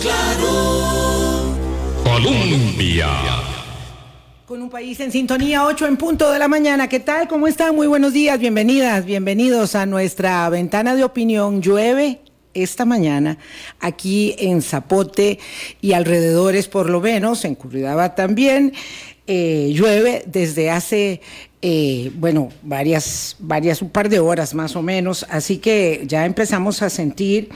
Claro. Colombia. Con un país en sintonía, 8 en punto de la mañana. ¿Qué tal? ¿Cómo están? Muy buenos días, bienvenidas, bienvenidos a nuestra ventana de opinión. Llueve esta mañana aquí en Zapote y alrededores por lo menos, en Curridaba también. Eh, llueve desde hace, eh, bueno, varias, varias, un par de horas más o menos, así que ya empezamos a sentir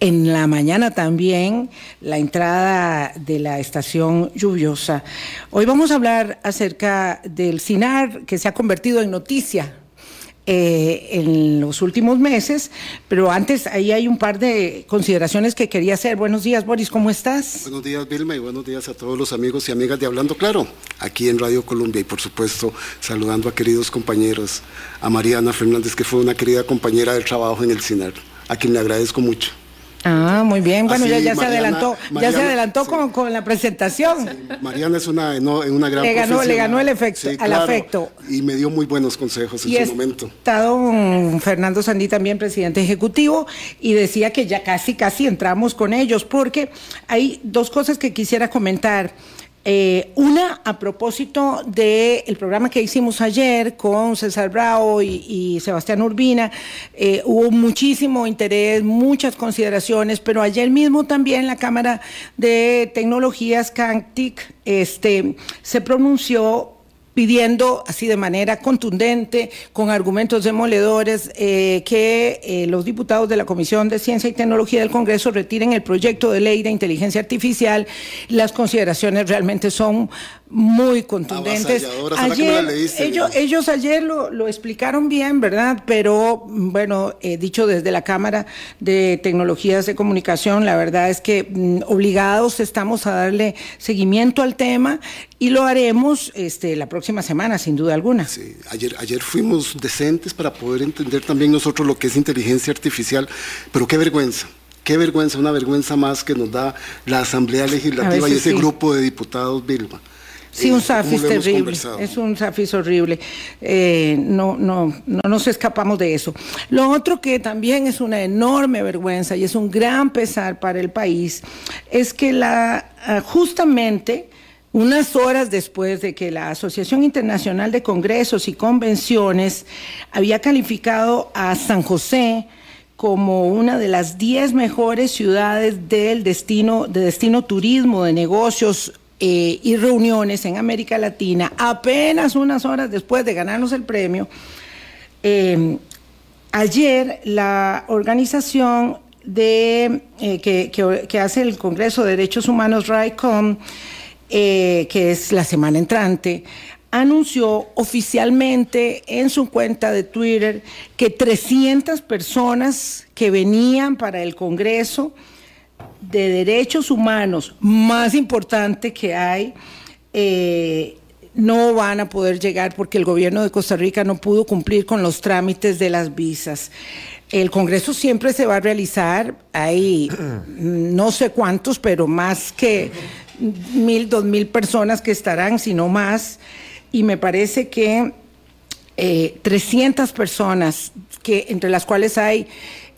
en la mañana también la entrada de la estación lluviosa. Hoy vamos a hablar acerca del CINAR que se ha convertido en noticia eh, en los últimos meses, pero antes ahí hay un par de consideraciones que quería hacer. Buenos días, Boris, ¿cómo estás? Buenos días, Vilma, y buenos días a todos los amigos y amigas de Hablando Claro, aquí en Radio Colombia, y por supuesto saludando a queridos compañeros, a Mariana Fernández, que fue una querida compañera del trabajo en el CINAR, a quien le agradezco mucho. Ah, muy bien. Bueno, Así, ya, ya se Mariana- adelantó, ya se adelantó con, con la presentación. Mariana es una, no, una gran Le ganó- le ganó el efecto- al afecto. Y me dio muy buenos consejos en su momento. está don Fernando Sandí también, presidente ejecutivo, y decía que ya casi, casi entramos con ellos, porque hay dos cosas que quisiera comentar. Eh, una, a propósito del programa que hicimos ayer con César Bravo y, y Sebastián Urbina, eh, hubo muchísimo interés, muchas consideraciones, pero ayer mismo también la Cámara de Tecnologías CANTIC este, se pronunció pidiendo así de manera contundente, con argumentos demoledores, eh, que eh, los diputados de la Comisión de Ciencia y Tecnología del Congreso retiren el proyecto de ley de inteligencia artificial. Las consideraciones realmente son muy contundentes. Leíste, ellos, ellos ayer lo, lo explicaron bien, ¿verdad? Pero bueno, he dicho desde la Cámara de Tecnologías de Comunicación, la verdad es que mm, obligados estamos a darle seguimiento al tema y lo haremos este, la próxima semana, sin duda alguna. Sí, ayer, ayer fuimos decentes para poder entender también nosotros lo que es inteligencia artificial, pero qué vergüenza. Qué vergüenza, una vergüenza más que nos da la Asamblea Legislativa y ese sí. grupo de diputados, Vilma. Sí, Eh, un zafis hemos terrible, es un zafis horrible. Eh, no, no, no nos escapamos de eso. Lo otro que también es una enorme vergüenza y es un gran pesar para el país es que la ah, justamente unas horas después de que la Asociación Internacional de Congresos y Convenciones había calificado a San José como una de las 10 mejores ciudades del destino, de destino turismo, de negocios eh, y reuniones en América Latina, apenas unas horas después de ganarnos el premio, eh, ayer la organización de, eh, que, que- que hace el Congreso de Derechos Humanos, RICOM, eh, que es la semana entrante, anunció oficialmente en su cuenta de Twitter que 300 personas que venían para el Congreso de Derechos Humanos más importante que hay, eh, no van a poder llegar porque el gobierno de Costa Rica no pudo cumplir con los trámites de las visas. El Congreso siempre se va a realizar, hay no sé cuántos, pero más que mil, dos mil personas que estarán, si no más, y me parece que eh, 300 personas, que, entre las cuales hay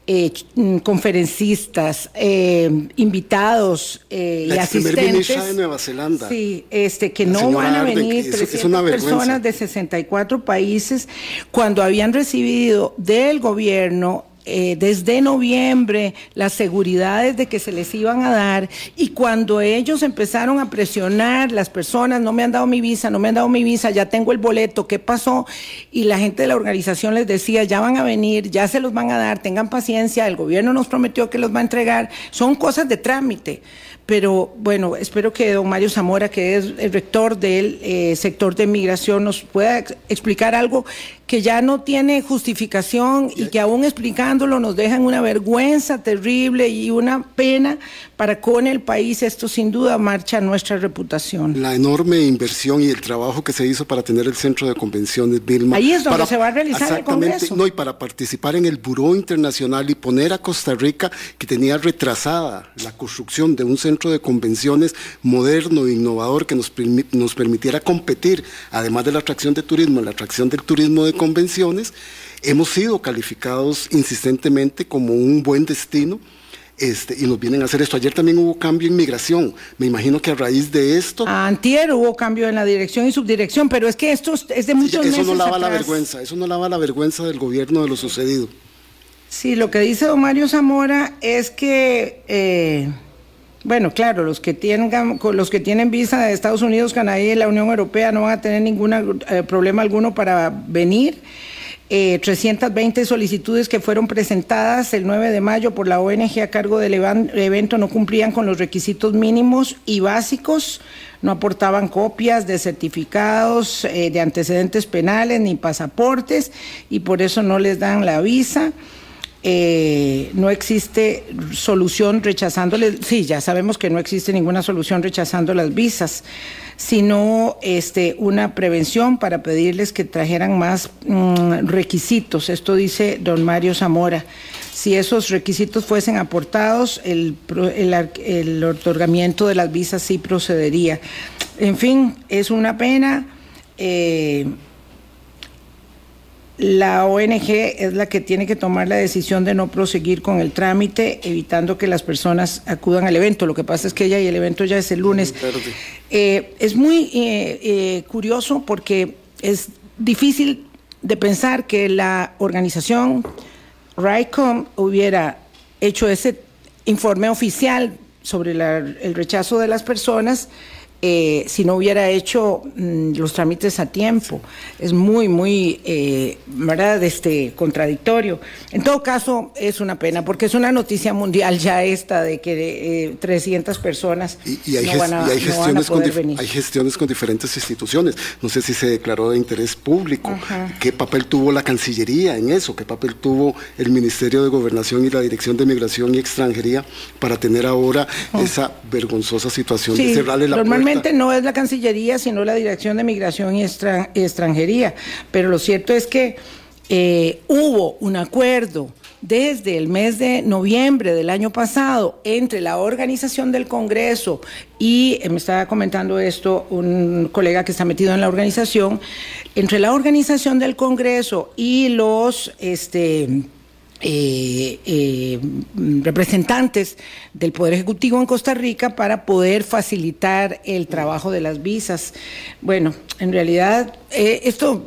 eh, mm, conferencistas, eh, invitados eh, La y asistentes. de Nueva Zelanda. Sí, este, que La no van a Arden, venir es 300 una vergüenza. personas de 64 países cuando habían recibido del gobierno eh, desde noviembre las seguridades de que se les iban a dar y cuando ellos empezaron a presionar las personas, no me han dado mi visa, no me han dado mi visa, ya tengo el boleto, ¿qué pasó? Y la gente de la organización les decía, ya van a venir, ya se los van a dar, tengan paciencia, el gobierno nos prometió que los va a entregar, son cosas de trámite. Pero bueno, espero que don Mario Zamora, que es el rector del eh, sector de migración, nos pueda ex- explicar algo que ya no tiene justificación y que aún explicándolo nos dejan una vergüenza terrible y una pena para con el país. Esto sin duda marcha nuestra reputación. La enorme inversión y el trabajo que se hizo para tener el centro de convenciones Vilma. Ahí es donde para- se va a realizar el exactamente, Congreso. No, y para participar en el Buró Internacional y poner a Costa Rica, que tenía retrasada la construcción de un centro de convenciones moderno e innovador que nos, nos permitiera competir, además de la atracción de turismo, la atracción del turismo de convenciones, hemos sido calificados insistentemente como un buen destino este, y nos vienen a hacer esto. Ayer también hubo cambio en migración. Me imagino que a raíz de esto... Antier hubo cambio en la dirección y subdirección, pero es que esto es de muchos eso meses no lava la vergüenza, eso no lava la vergüenza del gobierno de lo sucedido. Sí, lo que dice don Mario Zamora es que, eh, bueno, claro, los que tengan, con los que tienen visa de Estados Unidos, Canadá y la Unión Europea no van a tener ningún problema alguno para venir. Eh, 320 solicitudes que fueron presentadas el 9 de mayo por la ONG a cargo del evento no cumplían con los requisitos mínimos y básicos, no aportaban copias de certificados eh, de antecedentes penales ni pasaportes y por eso no les dan la visa. Eh, no existe solución rechazándoles, sí, ya sabemos que no existe ninguna solución rechazando las visas, sino este, una prevención para pedirles que trajeran más mm, requisitos. Esto dice don Mario Zamora. Si esos requisitos fuesen aportados, el, el el otorgamiento de las visas sí procedería. En fin, es una pena. eh, la ONG es la que tiene que tomar la decisión de no proseguir con el trámite, evitando que las personas acudan al evento. Lo que pasa es que ella y el evento ya es el lunes. Eh, es muy eh, eh, curioso porque es difícil de pensar que la organización RICOM hubiera hecho ese informe oficial sobre la- el rechazo de las personas eh, si no hubiera hecho mm, los trámites a tiempo. Es muy, muy, eh, ¿verdad?, este, contradictorio. En todo caso, es una pena, porque es una noticia mundial ya esta de que eh, 300 personas Y, y hay, no van a, y hay no van a con poder venir. hay gestiones con diferentes instituciones. No sé si se declaró de interés público. ¿Qué papel tuvo la Cancillería en eso? ¿Qué papel tuvo el Ministerio de Gobernación y la Dirección de Migración y Extranjería para tener ahora esa vergonzosa situación de Oh. Cerrarle la normalmente no es la Cancillería, sino la Dirección de Migración y Extran- Extranjería. Pero lo cierto es que eh, hubo un acuerdo desde el mes de noviembre del año pasado entre la organización del Congreso y, eh, me estaba comentando esto un colega que está metido en la organización, entre la organización del Congreso y los... Este, eh, eh, representantes del Poder Ejecutivo en Costa Rica para poder facilitar el trabajo de las visas. Bueno, en realidad eh, esto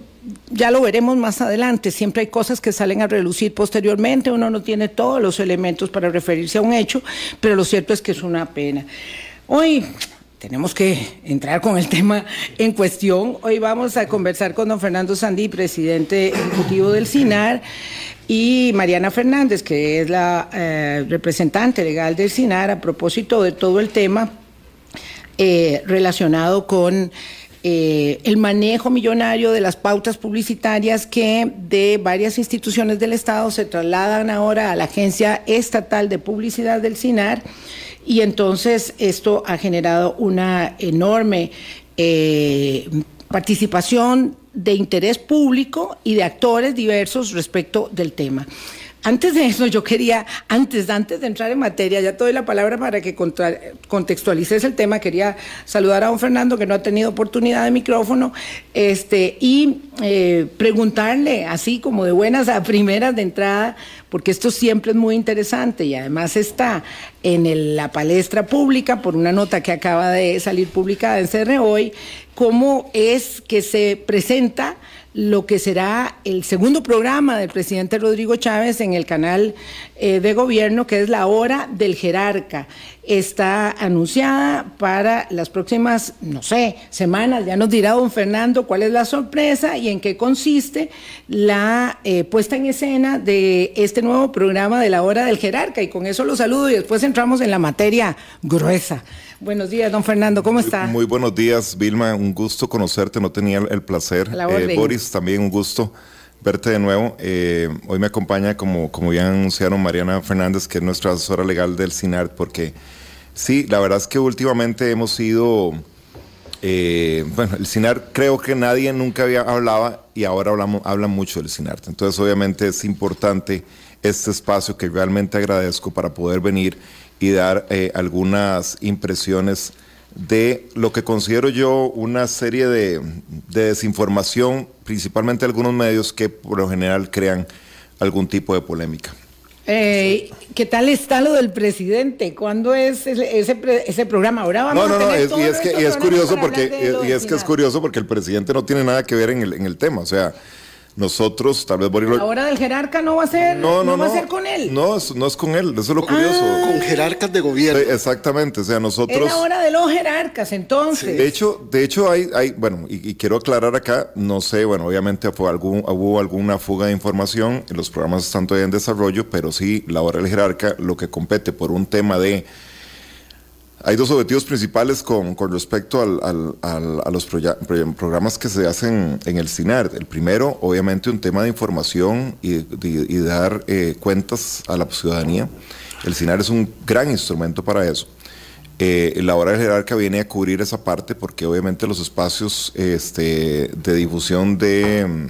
ya lo veremos más adelante. Siempre hay cosas que salen a relucir posteriormente. Uno no tiene todos los elementos para referirse a un hecho, pero lo cierto es que es una pena. Hoy tenemos que entrar con el tema en cuestión. Hoy vamos a conversar con don Fernando Sandí, presidente ejecutivo del CINAR, y Mariana Fernández, que es la eh, representante legal del CINAR, a propósito de todo el tema eh, relacionado con eh, el manejo millonario de las pautas publicitarias que de varias instituciones del Estado se trasladan ahora a la Agencia Estatal de Publicidad del CINAR y entonces esto ha generado una enorme participación de interés público y de actores diversos respecto del tema. Antes de eso, yo quería, antes, antes de entrar en materia, ya te doy la palabra para que contra- contextualices el tema. Quería saludar a don Fernando, que no ha tenido oportunidad de micrófono, este, y eh, preguntarle, así como de buenas a primeras de entrada, porque esto siempre es muy interesante y además está en la palestra pública por una nota que acaba de salir publicada en CR Hoy, cómo es que se presenta lo que será el segundo programa del presidente Rodrigo Chávez en el canal eh, de gobierno, que es La Hora del Jerarca. Está anunciada para las próximas, no sé, semanas. Ya nos dirá don Fernando cuál es la sorpresa y en qué consiste la eh, puesta en escena de este nuevo programa de La Hora del Jerarca. Y con eso lo saludo y después entramos en la materia gruesa. Buenos días, don Fernando, ¿cómo está? Muy buenos días, Vilma. Un gusto conocerte. No tenía el placer. Orden. Boris, también un gusto verte de nuevo. Eh, hoy me acompaña, como, como ya anunciaron, Mariana Fernández, que es nuestra asesora legal del CINART, porque sí, la verdad es que últimamente hemos sido. eh, bueno, el CINART creo que nadie nunca había hablaba y ahora hablamos, hablan mucho del CINART. Entonces, obviamente es importante este espacio que realmente agradezco para poder venir y dar eh, algunas impresiones de lo que considero yo una serie de, de desinformación, principalmente algunos medios que por lo general crean algún tipo de polémica. Eh, ¿Qué tal está lo del presidente? ¿Cuándo es ese, ese, programa? Ahora vamos No, no, a no, es, y es que y es curioso porque y es que es curioso porque el presidente no tiene nada que ver en el, en el tema, o sea, nosotros tal vez Boris lo- La hora del jerarca no va a ser, no, no, va no, a ser con él. No, es- no es con él, eso es lo curioso. Con jerarcas de gobierno. Sí, exactamente, o sea, es nosotros la hora de los jerarcas, entonces. De hecho, de hecho hay, hay bueno, y, y quiero aclarar acá, no sé, bueno, obviamente fue algún, hubo alguna fuga de información, los programas están todavía en desarrollo, pero sí, la hora del jerarca, lo que compete por un tema de... Hay dos objetivos principales con, respecto al- al- a los programas que se hacen en el CINAR. El primero, obviamente, un tema de información y, de- y dar eh, cuentas a la ciudadanía. El CINAR es un gran instrumento para eso. Eh, la hora del jerarca viene a cubrir esa parte porque obviamente los espacios este, de difusión de,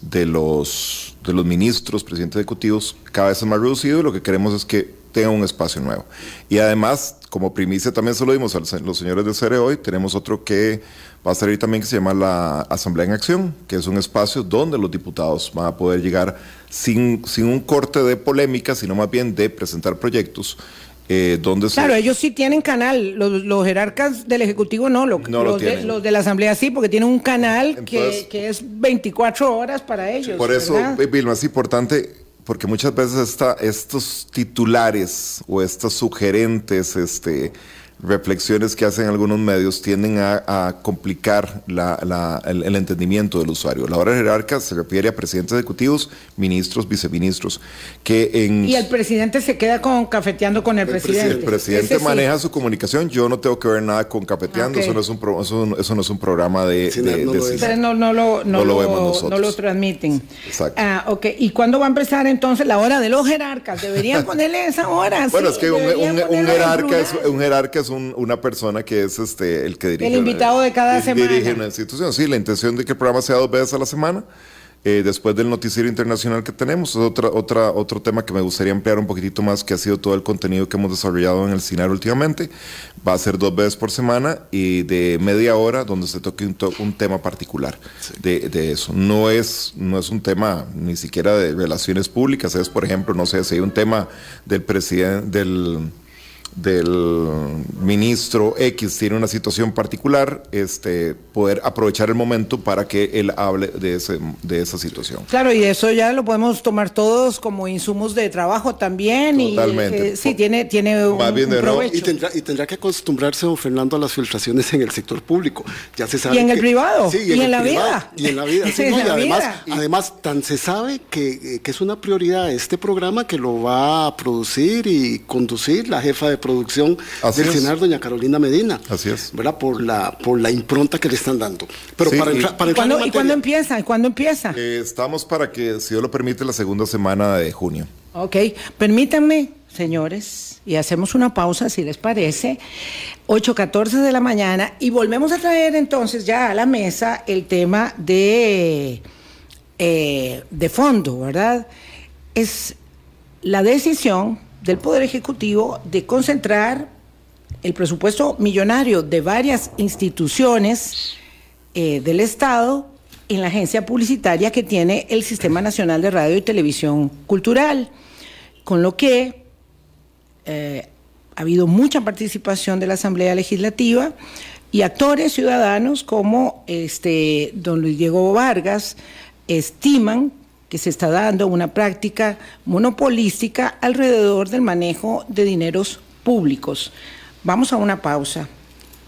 de, los, de los ministros, presidentes ejecutivos, cada vez es más reducido y lo que queremos es que tenga un espacio nuevo. Y además, como primicia también se lo dimos a los señores de CERE hoy, tenemos otro que va a salir también que se llama la Asamblea en Acción, que es un espacio donde los diputados van a poder llegar sin, sin un corte de polémica, sino más bien de presentar proyectos. eh, donde se- Claro, ellos sí tienen canal, los, los jerarcas del Ejecutivo no, lo- No lo los, de, los de la Asamblea sí, porque tienen un canal que, Entonces- que es 24 horas para ellos. Por eso, ¿verdad? eh, Vilma, es importante porque muchas veces esta, estos titulares o estas sugerentes este, reflexiones que hacen algunos medios tienden a, a complicar la- la- el, el entendimiento del usuario. La hora jerarca se refiere a presidentes ejecutivos, ministros, viceministros, que en... Y el presidente se queda con cafeteando con el, presidente. El presidente Ese sí. maneja su comunicación. Yo no tengo que ver nada con cafeteando. Ok. Eso, no es un pro- eso, eso no es un programa de, Sí, de- no, de lo no, no no, vemos nosotros. no lo transmiten. Exacto. Ah, ok. ¿Y cuándo va a empezar entonces la hora de los jerarcas? Deberían ponerle esa hora. Bueno, sí, es que un, un- jerarca es, un jerarca es un- una persona que es este el que dirige. El invitado de cada semana. Dirige una institución. Sí, la intención de que el programa sea dos veces a la semana. eh, después del noticiero internacional que tenemos, es otra, otra, otro tema que me gustaría ampliar un poquitito más, que ha sido todo el contenido que hemos desarrollado en el CINAR últimamente. Va a ser dos veces por semana y de media hora donde se toque un, to- un tema particular de, de eso. No es, no es un tema ni siquiera de relaciones públicas, es por ejemplo, no sé, si hay un tema del presidente, del del ministro X tiene una situación particular, este, poder aprovechar el momento para que él hable de, ese, de esa situación. Claro, y eso ya lo podemos tomar todos como insumos de trabajo también. Totalmente. Y, eh, sí, tiene, tiene un, Más bien un de nuevo, provecho. Y tendrá, y tendrá que acostumbrarse, don Fernando, a las filtraciones en el sector público. Ya se sabe Y en el privado, Sí, y en el la privado, vida. Y en la vida. sí, En no, y la además, vida. además, tan se sabe que, eh, que es una prioridad este programa que lo va a producir y conducir la jefa de producción Así del es. CINAR, doña Carolina Medina. Así es. ¿Verdad? Por la, por la impronta que le están dando. Pero Sí, para, y- entrar para ¿Y entrar en cuándo, ¿Y materia- cuándo empieza? ¿Y cuándo empieza? Eh, estamos para que, si Dios lo permite, la segunda semana de junio. Ok, permítanme, señores, y hacemos una pausa, si les parece, 8.14 de la mañana, y volvemos a traer entonces ya a la mesa el tema de, eh, de fondo, ¿verdad? Es la decisión del Poder Ejecutivo de concentrar el presupuesto millonario de varias instituciones eh, del Estado en la agencia publicitaria que tiene el Sistema Nacional de Radio y Televisión Cultural, con lo que eh, ha habido mucha participación de la Asamblea Legislativa y actores ciudadanos como este don Luis Diego Vargas estiman que se está dando una práctica monopolística alrededor del manejo de dineros públicos. Vamos a una pausa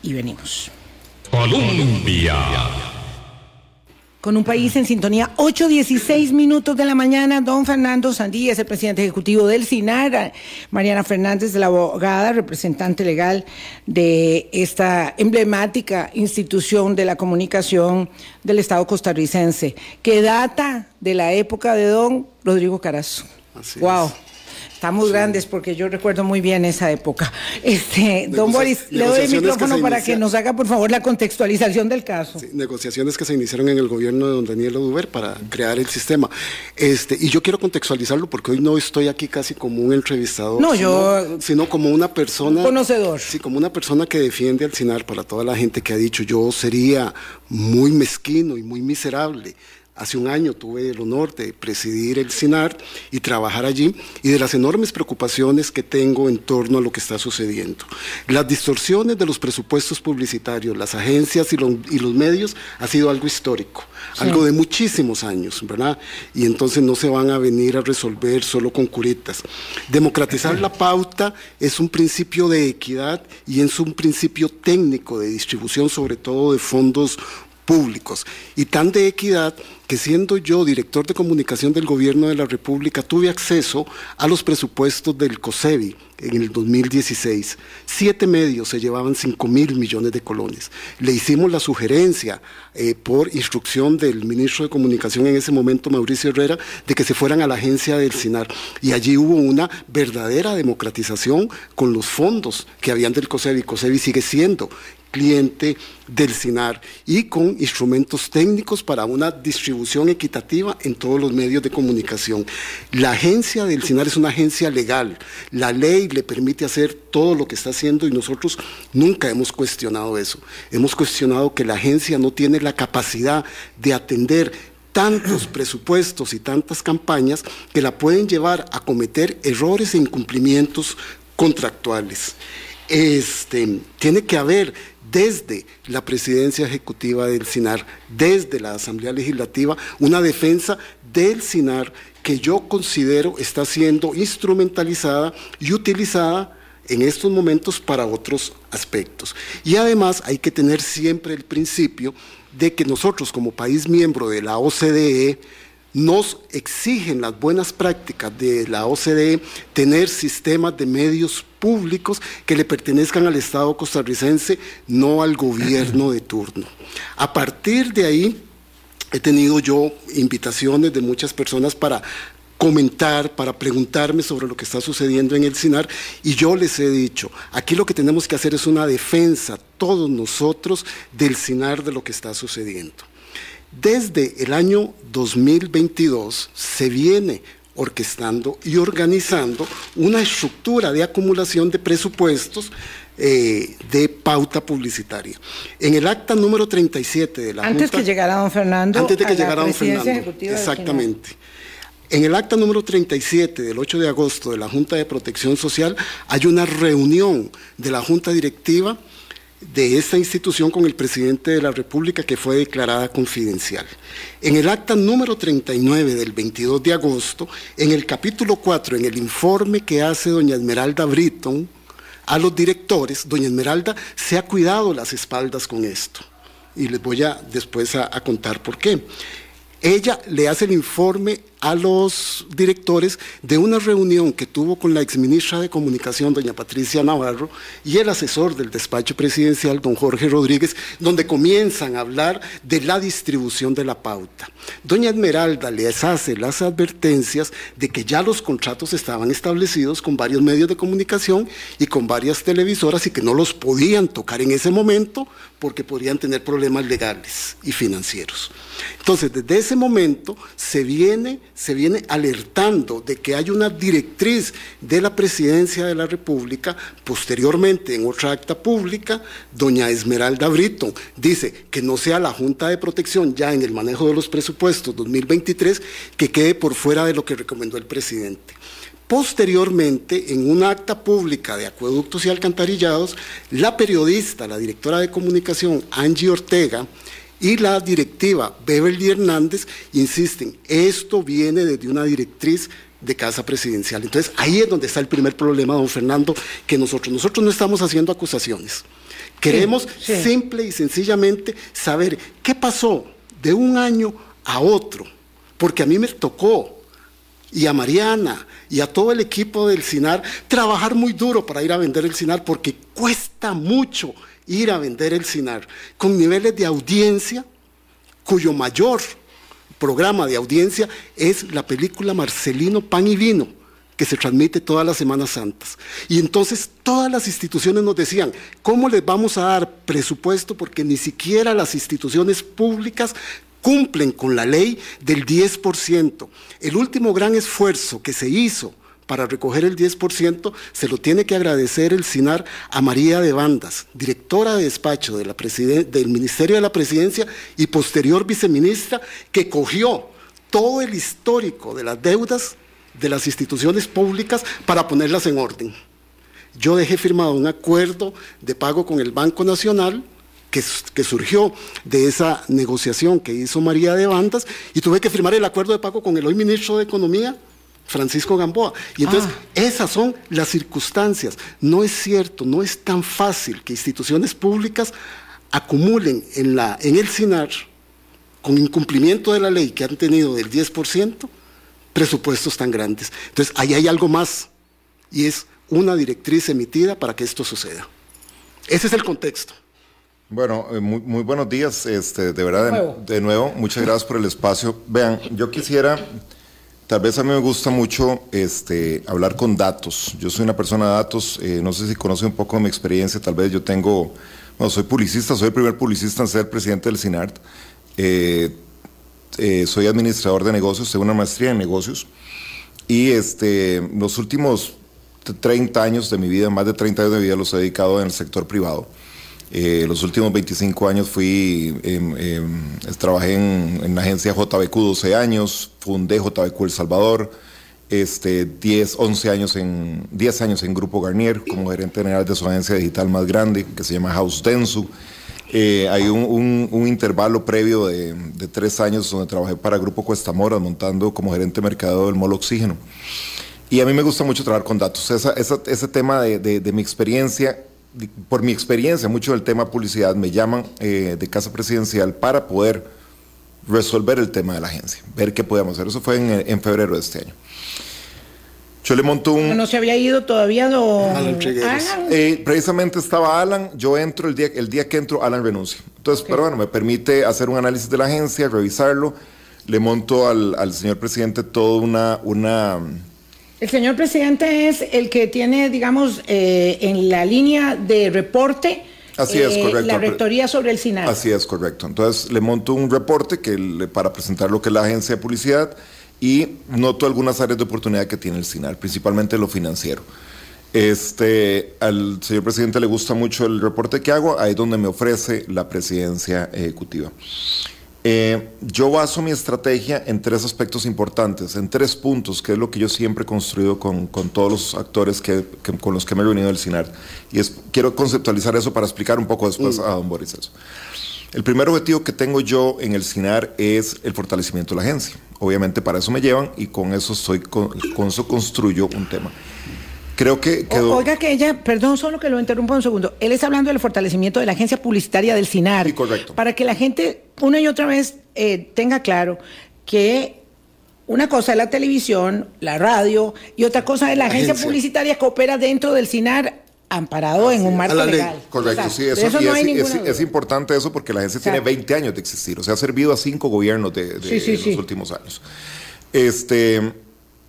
y venimos. Colombia. Con un país en sintonía, 8.16 minutos de la mañana, don Fernando Sandía es el presidente ejecutivo del CINAR, Mariana Fernández, la abogada, representante legal de esta emblemática institución de la comunicación del Estado costarricense, que data de la época de don Rodrigo Carazo. Así wow. es. Estamos grandes porque yo recuerdo muy bien esa época. Este, don Boris, le doy el que micrófono para inicia- que nos haga por favor la contextualización del caso. Sí, negociaciones que se iniciaron en el gobierno de don Daniel Oduber para crear el sistema. Este, y yo quiero contextualizarlo porque hoy no estoy aquí casi como un entrevistador, No, sino, yo- sino como una persona conocedor. Sí, como una persona que defiende al CINAR para toda la gente que ha dicho yo sería muy mezquino y muy miserable Hace un año tuve el honor de presidir el SINAR y trabajar allí y de las enormes preocupaciones que tengo en torno a lo que está sucediendo. Las distorsiones de los presupuestos publicitarios, las agencias y, lo, y los medios ha sido algo histórico, sí. algo de muchísimos años, ¿verdad? Y entonces no se van a venir a resolver solo con curitas. Democratizar la pauta es un principio de equidad y es un principio técnico de distribución, sobre todo de fondos públicos y tan de equidad que siendo yo director de comunicación del gobierno de la República tuve acceso a los presupuestos del COSEBI en el 2016. Siete medios se llevaban 5 mil millones de colones. Le hicimos la sugerencia eh, por instrucción del ministro de Comunicación en ese momento, Mauricio Herrera, de que se fueran a la agencia del SINAR. Y allí hubo una verdadera democratización con los fondos que habían del COSEBI. COSEBI sigue siendo cliente del SINAR y con instrumentos técnicos para una distribución equitativa en todos los medios de comunicación. La agencia del SINAR es una agencia legal, la ley le permite hacer todo lo que está haciendo y nosotros nunca hemos cuestionado eso. Hemos cuestionado que la agencia no tiene la capacidad de atender tantos presupuestos y tantas campañas que la pueden llevar a cometer errores e incumplimientos contractuales. Este, tiene que haber desde la presidencia ejecutiva del SINAR, desde la Asamblea Legislativa, una defensa del SINAR que yo considero está siendo instrumentalizada y utilizada en estos momentos para otros aspectos. Y además hay que tener siempre el principio de que nosotros como país miembro de la OCDE nos exigen las buenas prácticas de la OCDE tener sistemas de medios públicos que le pertenezcan al Estado costarricense, no al gobierno de turno. A partir de ahí, he tenido yo invitaciones de muchas personas para comentar, para preguntarme sobre lo que está sucediendo en el SINAR y yo les he dicho, aquí lo que tenemos que hacer es una defensa, todos nosotros, del SINAR de lo que está sucediendo. Desde el año 2022 se viene orquestando y organizando una estructura de acumulación de presupuestos eh, de pauta publicitaria. En el acta número 37 de la Antes Junta, que llegara don Fernando. Antes de que llegara don Fernando. Exactamente. En el acta número 37 del 8 de agosto de la Junta de Protección Social hay una reunión de la Junta Directiva de esta institución con el presidente de la República que fue declarada confidencial. En el acta número 39 del 22 de agosto, en el capítulo 4, en el informe que hace doña Esmeralda Britton a los directores, doña Esmeralda se ha cuidado las espaldas con esto. Y les voy a después a contar por qué. Ella le hace el informe a los directores de una reunión que tuvo con la exministra de Comunicación, doña Patricia Navarro, y el asesor del despacho presidencial, don Jorge Rodríguez, donde comienzan a hablar de la distribución de la pauta. Doña Esmeralda les hace las advertencias de que ya los contratos estaban establecidos con varios medios de comunicación y con varias televisoras y que no los podían tocar en ese momento porque podrían tener problemas legales y financieros. Entonces, desde ese momento se viene se viene alertando de que hay una directriz de la presidencia de la República, posteriormente en otra acta pública, doña Esmeralda Brito dice que no sea la Junta de Protección ya en el manejo de los presupuestos 2023 que quede por fuera de lo que recomendó el presidente. Posteriormente, en una acta pública de acueductos y alcantarillados, la periodista, la directora de comunicación, Angie Ortega, y la directiva Beverly Hernández insisten, esto viene desde una directriz de casa presidencial. Entonces, ahí es donde está el primer problema, don Fernando, que nosotros, nosotros no estamos haciendo acusaciones. Queremos Sí, sí. simple y sencillamente saber qué pasó de un año a otro, porque a mí me tocó y a Mariana y a todo el equipo del SINAR trabajar muy duro para ir a vender el SINAR porque cuesta mucho ir a vender el SINAR con niveles de audiencia cuyo mayor programa de audiencia es la película Marcelino Pan y Vino que se transmite todas las Semanas Santas. Y entonces todas las instituciones nos decían, ¿cómo les vamos a dar presupuesto? Porque ni siquiera las instituciones públicas cumplen con la ley del 10%. El último gran esfuerzo que se hizo para recoger el 10%, se lo tiene que agradecer el SINAR a María de Bandas, directora de despacho del Ministerio de la Presidencia y posterior viceministra, que cogió todo el histórico de las deudas de las instituciones públicas para ponerlas en orden. Yo dejé firmado un acuerdo de pago con el Banco Nacional que, que, surgió de esa negociación que hizo María de Bandas y tuve que firmar el acuerdo de pago con el hoy ministro de Economía, Francisco Gamboa. Y entonces ah. esas son las circunstancias. No es cierto, no es tan fácil que instituciones públicas acumulen en, la, en el SINAR, con incumplimiento de la ley que han tenido del 10%, presupuestos tan grandes. Entonces ahí hay algo más y es una directriz emitida para que esto suceda. Ese es el contexto. Bueno, eh, muy, muy, buenos días, este, de verdad, de, nuevo, muchas gracias por el espacio. Vean, yo quisiera, tal vez a mí me gusta mucho este, hablar con datos. Yo soy una persona de datos, eh, no sé si conoce un poco de mi experiencia, tal vez yo tengo, bueno, soy publicista, soy el primer publicista en ser presidente del CINART. Eh, soy administrador de negocios, tengo una maestría en negocios y este, los últimos 30 años de mi vida, más de 30 años de vida los he dedicado en el sector privado. Eh, los últimos 25 años fui, em, em, trabajé en, la agencia JBQ 12 años, fundé JBQ El Salvador, este, 10, 11 años en, 10 años en Grupo Garnier como gerente general de su agencia digital más grande que se llama House Densu. Eh, hay un, un, intervalo previo de, de, tres años donde trabajé para Grupo Cuesta Mora montando como gerente de mercado del Molo Oxígeno. Y a mí me gusta mucho trabajar con datos. Esa, ese tema de, de, mi experiencia, por mi experiencia, mucho del tema publicidad, me llaman eh, de Casa Presidencial para poder resolver el tema de la agencia, ver qué podemos hacer. Eso fue en, en febrero de este año. Yo le monto un... No se había ido todavía Alan eh, precisamente estaba Alan, yo entro el día, el día que entro, Alan renuncia. Entonces, pero bueno, me permite hacer un análisis de la agencia, revisarlo, le monto al, al señor presidente toda una, una el señor presidente es el que tiene, digamos, eh, en la línea de reporte. Así es, eh, correcto. La rectoría sobre el SINAR. Así es, correcto. Entonces le monto un reporte que para presentar lo que es la agencia de publicidad y noto algunas áreas de oportunidad que tiene el SINAR, principalmente lo financiero. Este, al señor presidente le gusta mucho el reporte que hago, ahí es donde me ofrece la presidencia ejecutiva. Eh, yo baso mi estrategia en tres aspectos importantes, en tres puntos, que es lo que yo siempre he construido con, con todos los actores que, con los que me he reunido el CINAR. Y es, quiero conceptualizar eso para explicar un poco después mm. a don Boris eso. El primer objetivo que tengo yo en el CINAR es el fortalecimiento de la agencia. Obviamente para eso me llevan y con eso, soy, con, con eso construyo un tema. Creo que Oiga que ella, perdón, solo que lo interrumpa un segundo. Él está hablando del fortalecimiento de la agencia publicitaria del CINAR. Sí, correcto. Para que la gente una y otra vez eh, tenga claro que una cosa es la televisión, la radio, y otra cosa es la agencia, publicitaria que opera dentro del CINAR amparado en un marco legal. Correcto, sí, eso, es, importante eso porque la agencia tiene 20 años de existir, o sea, ha servido a cinco gobiernos de, los últimos años. Este,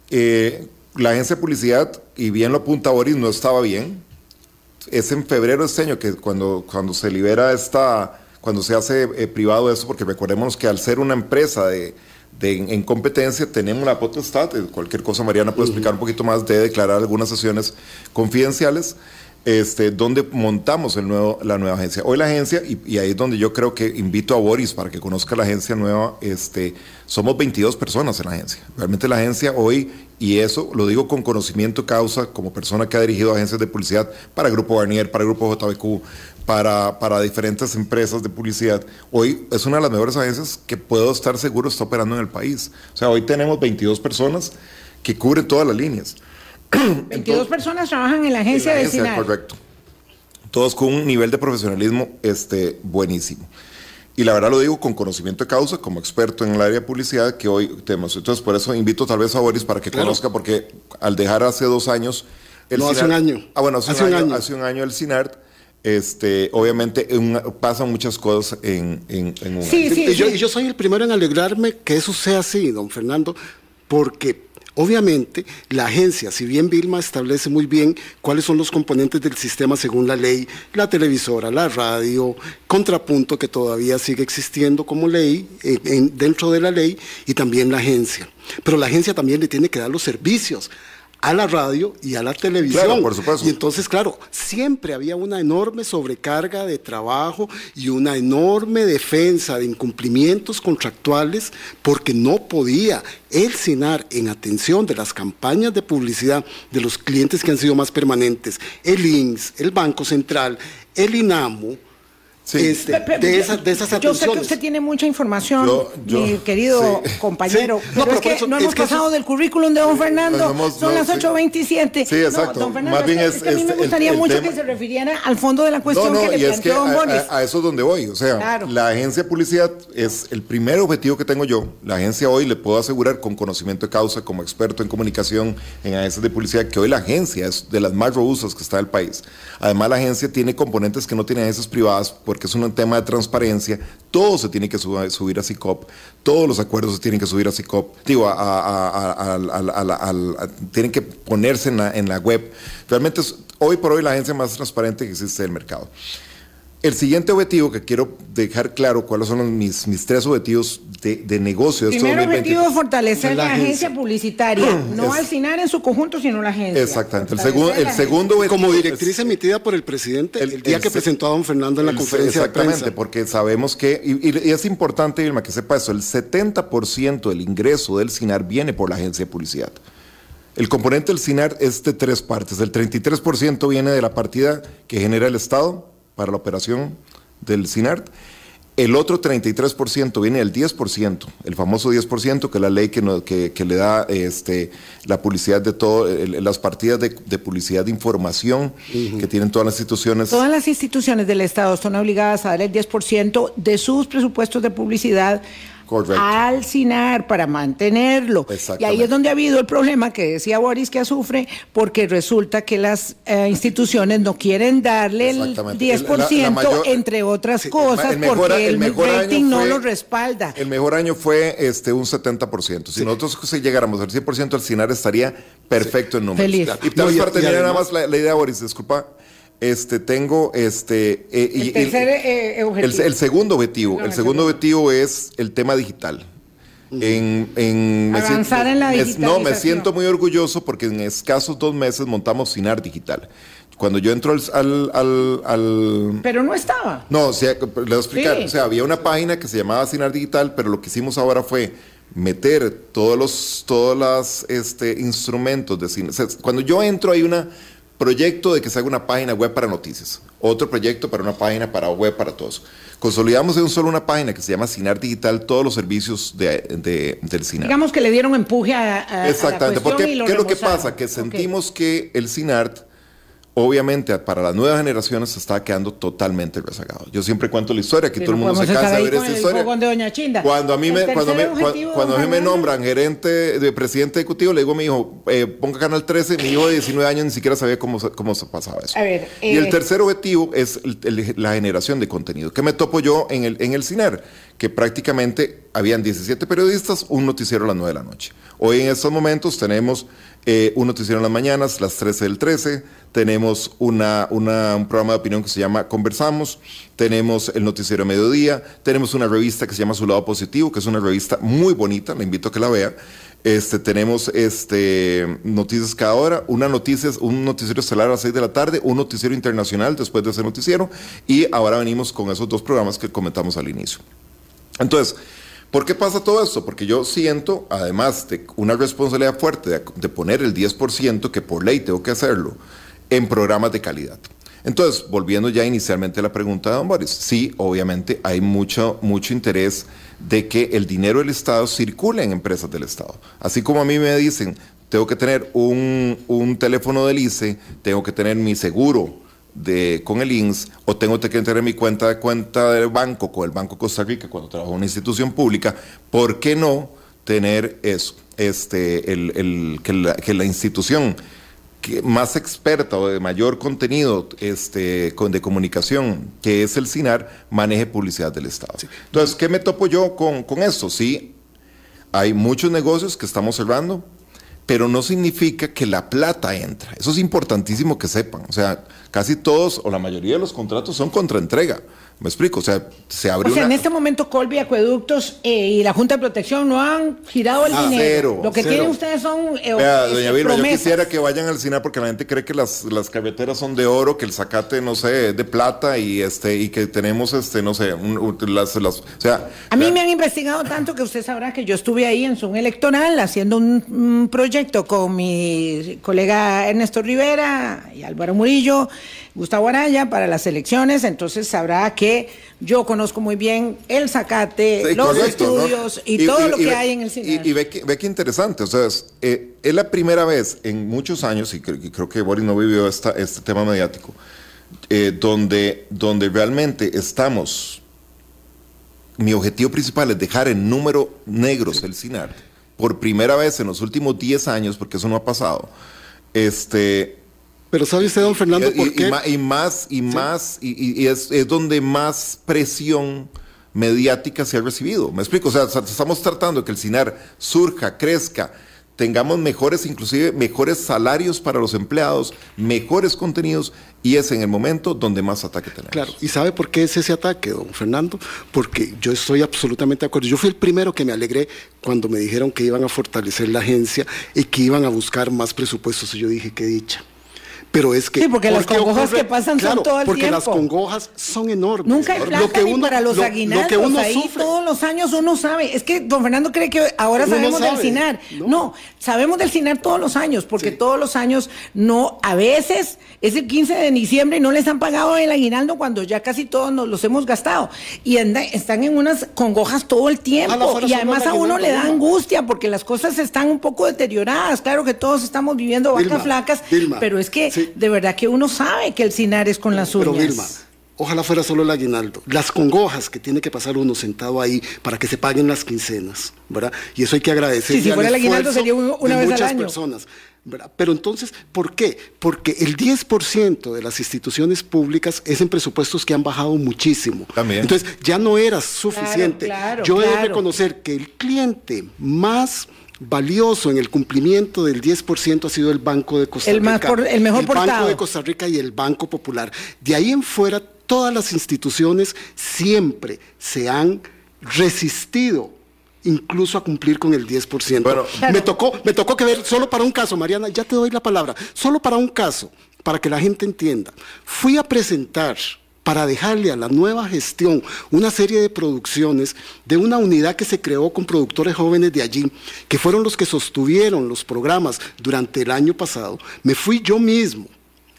eh, la agencia de publicidad, y bien lo apunta Boris, no estaba bien. Es en febrero de este año que cuando, cuando se libera esta, cuando se hace eh, privado eso, porque recordemos que al ser una empresa de, en competencia tenemos la potestad, cualquier cosa Mariana puede explicar un poquito más, de declarar algunas sesiones confidenciales este, donde montamos el nuevo, la nueva agencia. Hoy la agencia, y, ahí es donde yo creo que invito a Boris para que conozca la agencia nueva, este, somos 22 personas en la agencia. Realmente la agencia hoy, y eso lo digo con conocimiento causa, como persona que ha dirigido agencias de publicidad para Grupo Garnier, para Grupo JBQ, para, para diferentes empresas de publicidad, hoy es una de las mejores agencias que puedo estar seguro está operando en el país. O sea, hoy tenemos 22 personas que cubren todas las líneas. 22 personas trabajan en la agencia, de Sinal. Correcto. Todos con un nivel de profesionalismo este, buenísimo. Y la verdad lo digo con conocimiento de causa, como experto en el área de publicidad que hoy tenemos. Entonces, por eso invito tal vez a Boris para que conozca, porque al dejar hace dos años... El no, hace un año. Ah, bueno, hace, un, año, Hace un año el CINART, este, obviamente pasan muchas cosas en, en, un sí, Sí, y, yo, y yo soy el primero en alegrarme que eso sea así, don Fernando, porque Obviamente, la agencia, si bien Vilma establece muy bien cuáles son los componentes del sistema según la ley, la televisora, la radio, contrapunto que todavía sigue existiendo como ley eh, dentro de la ley y también la agencia. Pero la agencia también le tiene que dar los servicios a la radio y a la televisión. Claro, por supuesto. Y entonces, claro, siempre había una enorme sobrecarga de trabajo y una enorme defensa de incumplimientos contractuales porque no podía el SINAR en atención de las campañas de publicidad de los clientes que han sido más permanentes, el INS, el Banco Central, el INAMU, Sí. este, de, esas, de esas Yo sé que atenciones. usted tiene mucha información, Yo- yo- mi querido sí. compañero. Sí. No, pero es que eso- no es hemos que pasado eso- del currículum de don Fernando. no hemos- Son no, las sí. 8.27. Sí, exacto. No, don Fernando, Más bien es, que- es- es que a mí me el- gustaría el mucho tema- que se refiriera al fondo de la cuestión no, que le y es que planteó don a, Boris. a- a eso es donde voy. O sea, Claro. la agencia de publicidad es el primer objetivo que tengo yo. La agencia hoy le puedo asegurar con conocimiento de causa, como experto en comunicación en agencias de publicidad, que hoy la agencia es de las más robustas que está en el país. Además, la agencia tiene componentes que no tienen agencias privadas porque es un tema de transparencia, todo se tiene que subir a CICOP, todos los acuerdos se tienen que subir a CICOP, digo, a, tienen que ponerse en la, en la web. Realmente es, hoy por hoy la agencia más transparente que existe del mercado. El siguiente objetivo que quiero dejar claro cuáles son los- mis, mis tres objetivos de, de negocio este Primer 2020. objetivo es fortalecer la, la agencia, agencia. publicitaria, no Es- al CINAR en su conjunto, sino la agencia. Exactamente. El, Fortalecer segundo la el agencia. segundo objetivo Como es- directriz emitida por el presidente el, El- día el que se- presentó a don Fernando en la El- conferencia de Exactamente, prensa. porque sabemos que, y, y- y es importante, Irma, que sepa eso, el 70% del ingreso del CINAR viene por la agencia de publicidad. El componente del CINAR es de tres partes. El 33% viene de la partida que genera el Estado para la operación del CINAR. El otro 33% viene del 10%, el famoso 10%, que es la ley que, no- que, que le da este, la publicidad de todo, el- las partidas de, de publicidad de información que tienen todas las instituciones. Todas las instituciones del Estado son obligadas a dar el 10% de sus presupuestos de publicidad Correcto. al CINAR para mantenerlo. Y ahí es donde ha habido el problema que decía Boris que sufre, porque resulta que las eh, instituciones no quieren darle el Exactamente. 10%, La- la mayor- entre otras Sí, cosas, el mejor- porque el, el mejor año rating no fue- lo respalda. El mejor año fue este un 70%. Si nosotros si llegáramos al 100%, el CINAR estaría perfecto en números. Feliz. Y No, y- para y terminar nada más la, la idea, Boris, disculpa. Este, tengo este... eh, El y- tercer, eh, el, objetivo. el segundo objetivo. No, el segundo objetivo es el tema digital. En, en- me Avanzar siento- en la me- No, me digitalización. siento muy orgulloso porque en escasos dos meses montamos CINAR Digital. Cuando yo entro al- al- al- al Pero no estaba. no, o sea, le voy a explicar. Sí. O sea, había una página que se llamaba Cinar Digital, pero lo que hicimos ahora fue meter todos los todos los este, instrumentos de cine. O sea, cuando yo entro hay un proyecto de que se haga una página web para noticias, otro proyecto para una página para web para todos. Consolidamos en solo una página que se llama Cinar Digital todos los servicios de, de- del Cinar. Digamos que le dieron empuje a, a- a Exactamente, la porque ¿qué es lo que pasa? Que sentimos que el CINART, obviamente para las nuevas generaciones, se está quedando totalmente rezagado. Yo siempre cuento la historia, que todo el mundo se cansa de ver esta historia. Cuando a mí El me, cuando me, objetivo, cuando a mí me nombran gerente de presidente ejecutivo, le digo a mi hijo, eh, ponga Canal 13, mi hijo de 19 años ni siquiera sabía cómo, se- cómo se pasaba eso. A ver, y el eh, tercer objetivo es el- el- la generación de contenido. ¿Qué me topo yo en el, en el CINAR? Que prácticamente habían 17 periodistas, un noticiero a las 9 de la noche. Hoy en estos momentos tenemos eh, un noticiero en las mañanas, las 13 del 13, tenemos una, un programa de opinión que se llama Conversamos, tenemos el noticiero mediodía, tenemos una revista que se llama Su Lado Positivo, que es una revista muy bonita, le invito a que la vea. Este, tenemos este, noticias cada hora, una noticia, un noticiero estelar a las 6 de la tarde, un noticiero internacional después de ese noticiero, y ahora venimos con esos dos programas que comentamos al inicio. Entonces, ¿por qué pasa todo esto? Porque yo siento, además de una responsabilidad fuerte de, poner el 10%, que por ley tengo que hacerlo, en programas de calidad. Entonces, volviendo ya inicialmente a la pregunta de don Boris, sí, obviamente hay mucho, mucho interés de que el dinero del Estado circule en empresas del Estado. Así como a mí me dicen, tengo que tener un, un teléfono del ICE, tengo que tener mi seguro de, con el INS o tengo que tener mi cuenta de cuenta del banco con el Banco Costa Rica cuando trabajo en una institución pública, ¿por qué no tener eso? Este, el, el- que, la, que la institución que más experta o de mayor contenido este, con, de comunicación, que es el CINAR, maneje publicidad del Estado. Entonces, ¿qué me topo yo con, con esto? Sí, hay muchos negocios que estamos cerrando, pero no significa que la plata entra. Eso es importantísimo que sepan. O sea, casi todos o la mayoría de los contratos son contra entrega. Me explico, o sea, se abrió O sea, una- en este momento Colby Acueductos eh, y la Junta de Protección no han girado el Ah, dinero. cero, Lo que cero. tienen ustedes son eh, Vea, doña Vilma, yo promesas. quisiera que vayan al cine porque la gente cree que las, las carreteras son de oro, que el zacate, no sé, es de plata y este y que tenemos, este, no sé, un- las, las, o sea... A mí me han investigado tanto que usted sabrá que yo estuve ahí en Zoom Electoral haciendo un, un proyecto con mi colega Ernesto Rivera y Álvaro Murillo, Gustavo Araya para las elecciones, entonces sabrá que yo conozco muy bien el Zacate, Sí, los correcto, ¿no? estudios y, todo lo que ve- hay en el cine. Y, y ve, que, ve que interesante, o sea, es, eh, es la primera vez en muchos años, y, cre- y creo que Boris no vivió esta, este tema mediático, eh, donde, donde realmente estamos, mi objetivo principal es dejar en número negros el CINAR, por primera vez en los últimos 10 años, porque eso no ha pasado, este, Pero ¿sabe usted, don Fernando, y, por y qué? y más, y más, y, y- y es, es donde más presión mediática se ha recibido. Me explico, o sea, estamos tratando de que el CINAR surja, crezca, tengamos mejores, inclusive mejores salarios para los empleados, mejores contenidos, y es en el momento donde más ataque tenemos. Claro, ¿y sabe por qué es ese ataque, don Fernando? Porque yo estoy absolutamente de acuerdo. Yo fui el primero que me alegré cuando me dijeron que iban a fortalecer la agencia y que iban a buscar más presupuestos. Y yo dije, qué dicha. Pero es que... Sí, porque las congojas que pasan son todo el porque las tiempo. congojas son enormes. Nunca hay Lo plata ni para los lo- aguinaldos. Lo que uno Ahí sufre. todos los años uno sabe. Es que don Fernando cree que ahora Uno sabemos del. CINAR. No. No. sabemos del CINAR todos los años, porque Sí. todos los años no, a veces es el 15 de diciembre y no les han pagado el aguinaldo cuando ya casi todos nos los hemos gastado. Y anda- están en unas congojas todo el tiempo. Y además a uno le da angustia porque las cosas están un poco deterioradas. Claro que todos estamos viviendo vacas Vilma, flacas, Vilma, pero es que sí. De verdad que uno sabe que el CINAR es con las uñas. Pero Vilma, ojalá fuera solo el aguinaldo. Las congojas que tiene que pasar uno sentado ahí para que se paguen las quincenas, ¿verdad? Y eso hay que agradecer. Sí, si fuera el aguinaldo sería un- una de vez al muchas año. personas. ¿verdad? Pero entonces, ¿por qué? Porque el 10% de las instituciones públicas es en presupuestos que han bajado muchísimo. También. Entonces, ya no era suficiente. claro, Yo he de claro. reconocer que el cliente más valioso en el cumplimiento del 10% ha sido el Banco de Costa El Rica. más por- el mejor Banco portado. de Costa Rica y el Banco Popular. De ahí en fuera, todas las instituciones siempre se han resistido incluso a cumplir con el 10%. Bueno, me, tocó, me tocó que ver, solo para un caso, Mariana, ya te doy la palabra, solo para un caso, para que la gente entienda. Fui a presentar para dejarle a la nueva gestión una serie de producciones de una unidad que se creó con productores jóvenes de allí, que fueron los que sostuvieron los programas durante el año pasado. Me fui yo mismo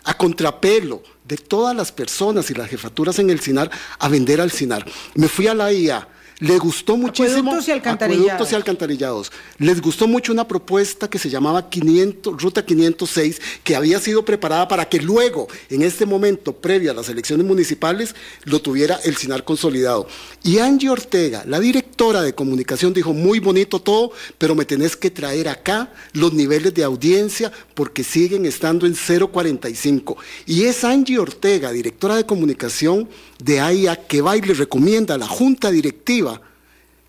a contrapelo de todas las personas y las jefaturas en el CINAR a vender al CINAR. Me fui a la IA. Le gustó muchísimo. Acueductos y alcantarillados. Acueductos y alcantarillados. Les gustó mucho una propuesta que se llamaba 500, Ruta 506, que había sido preparada para que luego, en este momento previo a las elecciones municipales, lo tuviera el CINAR consolidado. Y Angie Ortega, la directora de comunicación, dijo, muy bonito todo, pero me tenés que traer acá los niveles de audiencia porque siguen estando en 0.45. Y es Angie Ortega, directora de comunicación de AIA, que va y le recomienda a la junta directiva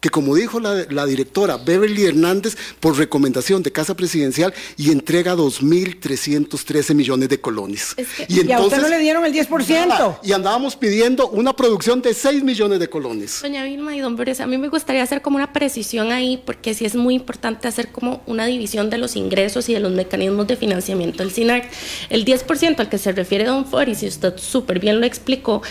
que como dijo la, la directora Beverly Hernández, por recomendación de Casa Presidencial, y entrega 2.313 millones de colones. Es que- Y a usted no le dieron el 10%. nada, y andábamos pidiendo una producción de 6 millones de colones. Doña Vilma y don Boris, a mí me gustaría hacer como una precisión ahí, porque sí es muy importante hacer como una división de los ingresos y de los mecanismos de financiamiento del CINAR. El 10% al que se refiere don Boris, y usted súper bien lo explicó,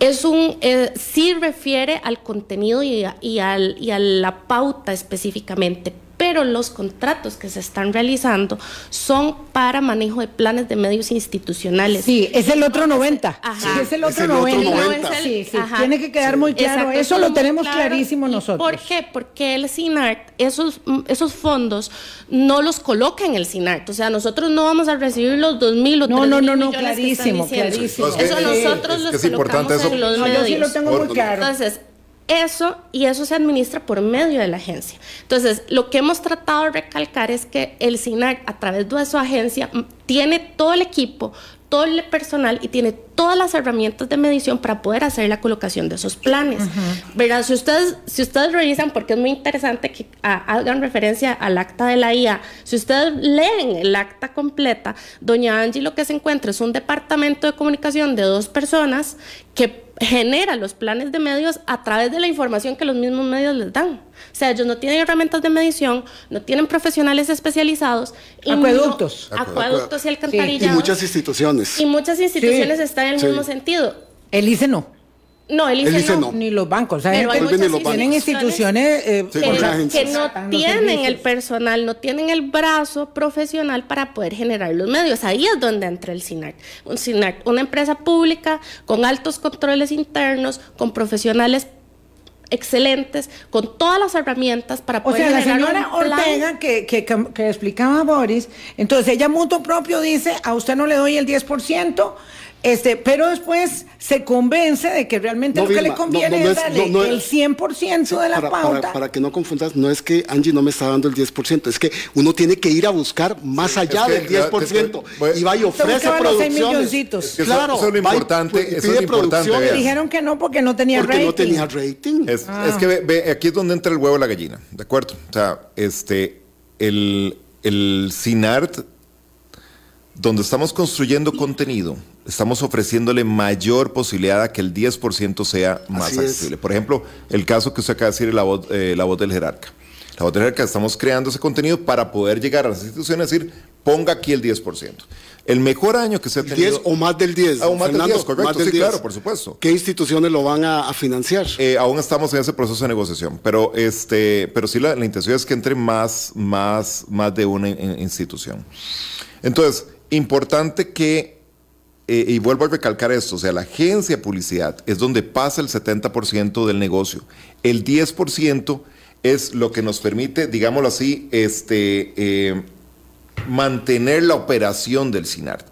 es un, eh, sí refiere al contenido y a, y al- y a la pauta específicamente, pero los contratos que se están realizando son para manejo de planes de medios institucionales. Sí, es el otro 90. Ajá. Sí, es el Es otro otro 90. 90. Sí, sí, Ajá. tiene que quedar muy claro. Exacto, Eso lo tenemos claro. clarísimo ¿Y nosotros. ¿Por qué? Porque el CINART, esos, mm, esos fondos no los coloca en el CINART. O sea, nosotros no vamos a recibir los 2.000 o No, 3.000 no, no, no, clarísimo, clarísimo. Es Eso sí, nosotros es los es importante colocamos eso. en los No, yo sí medios. lo tengo muy claro. Entonces, eso y eso se administra por medio de la agencia. Entonces, lo que hemos tratado de recalcar es que el CINAR, a través de su agencia, tiene todo el equipo, todo el personal y tiene todas las herramientas de medición para poder hacer la colocación de esos planes. ¿Verdad? Si ustedes, si ustedes revisan, porque es muy interesante que ah, hagan referencia al acta de la IA, si ustedes leen el acta completa, doña Angie lo que se encuentra es un departamento de comunicación de dos personas que genera los planes de medios a través de la información que los mismos medios les dan. O sea, ellos no tienen herramientas de medición, no tienen profesionales especializados. y no- Acueductos. Acueductos. y Y alcantarillados. muchas instituciones. Y muchas instituciones Sí. están en el Sí. mismo sentido. El ICE no. No, el ICE, El ICE no. no. Ni los bancos. O sea, Pero hay muchas los tienen instituciones eh, Sí, que, no- que tienen el personal, no tienen el brazo profesional para poder generar los medios. Ahí es donde entra el SINART. Un SINART, una empresa pública con altos controles internos, con profesionales excelentes, con todas las herramientas para O poder sea, la generar señora. Ortega que, que, que- que explicaba Boris, entonces ella mutuo propio dice, a usted no le doy el 10%, este, pero después se convence de que realmente No, lo que Vilma, le conviene no, no es es- darle no, no es- el 100% de la para, pauta. para- para que no confundas, no es que Angie no me está dando el 10%, es que uno tiene que ir a buscar más allá que, del 10% es que, voy- y va y ofrece producciones. milloncitos. Es que eso- claro, eso es lo y importante, pu- eso es lo importante. Dijeron que no porque no tenía porque rating. no tenía rating. Es, Ah. es que ve- ve, aquí es donde entra el huevo y la gallina, ¿de acuerdo? O sea, este, el, el CINART, donde estamos construyendo contenido, estamos ofreciéndole mayor posibilidad a que el 10% sea más Así es. accesible. Por ejemplo, el caso que usted acaba de decir, la voz, eh, la voz del jerarca. La voz del jerarca, estamos creando ese contenido para poder llegar a las instituciones y decir, ponga aquí el 10%. El mejor año que se ha El tenido... 10 o más del 10. Ah, o más del Fernando, 10, correcto, más del sí, 10. claro, por supuesto. ¿Qué instituciones lo van a, a financiar? Eh, aún estamos en ese proceso de negociación, pero este, pero sí la, la intención es que entre más, más, más de una in- institución. Entonces, importante que, eh, y vuelvo a recalcar esto, o sea, la agencia de publicidad es donde pasa el 70% del negocio. El 10% es lo que nos permite, digámoslo así, este, eh, mantener la operación del SINART.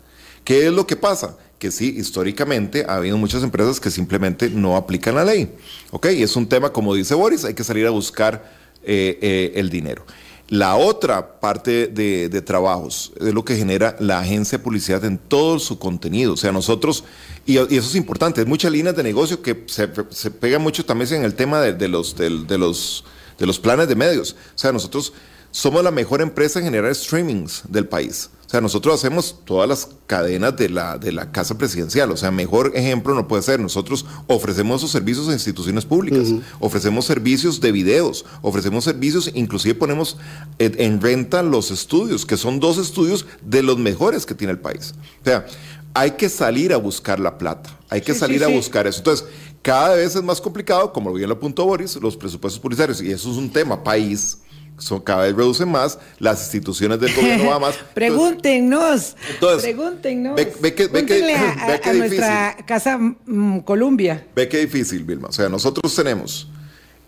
¿Qué es lo que pasa? Que sí, históricamente ha habido muchas empresas que simplemente no aplican la ley. ¿Ok? Es un tema, como dice Boris, hay que salir a buscar eh, el dinero. La otra parte de, trabajos es lo que genera la agencia de publicidad en todo su contenido. O sea, nosotros, y, eso es importante, hay muchas líneas de negocio que se, se pegan mucho también en el tema de, los, de, los, de los planes de medios. O sea, nosotros somos la mejor empresa en generar streamings del país. O sea, nosotros hacemos todas las cadenas de la, de la casa presidencial. O sea, mejor ejemplo no puede ser. Nosotros ofrecemos esos servicios a instituciones públicas, ofrecemos servicios de videos, ofrecemos servicios, inclusive ponemos en, en renta los estudios, que son dos estudios de los mejores que tiene el país. O sea, hay que salir a buscar la plata, hay que Sí, salir sí, a sí. buscar eso. Entonces, cada vez es más complicado, como bien lo apuntó Boris, los presupuestos publicitarios, y eso es un tema país. Son, cada vez reducen más, las instituciones del gobierno van más. Pregúntenos. Entonces, pregúntenos. ve- ve que- ve que- a, ve que a difícil. nuestra casa mm, Columbia. Ve qué difícil, Vilma. O sea, nosotros tenemos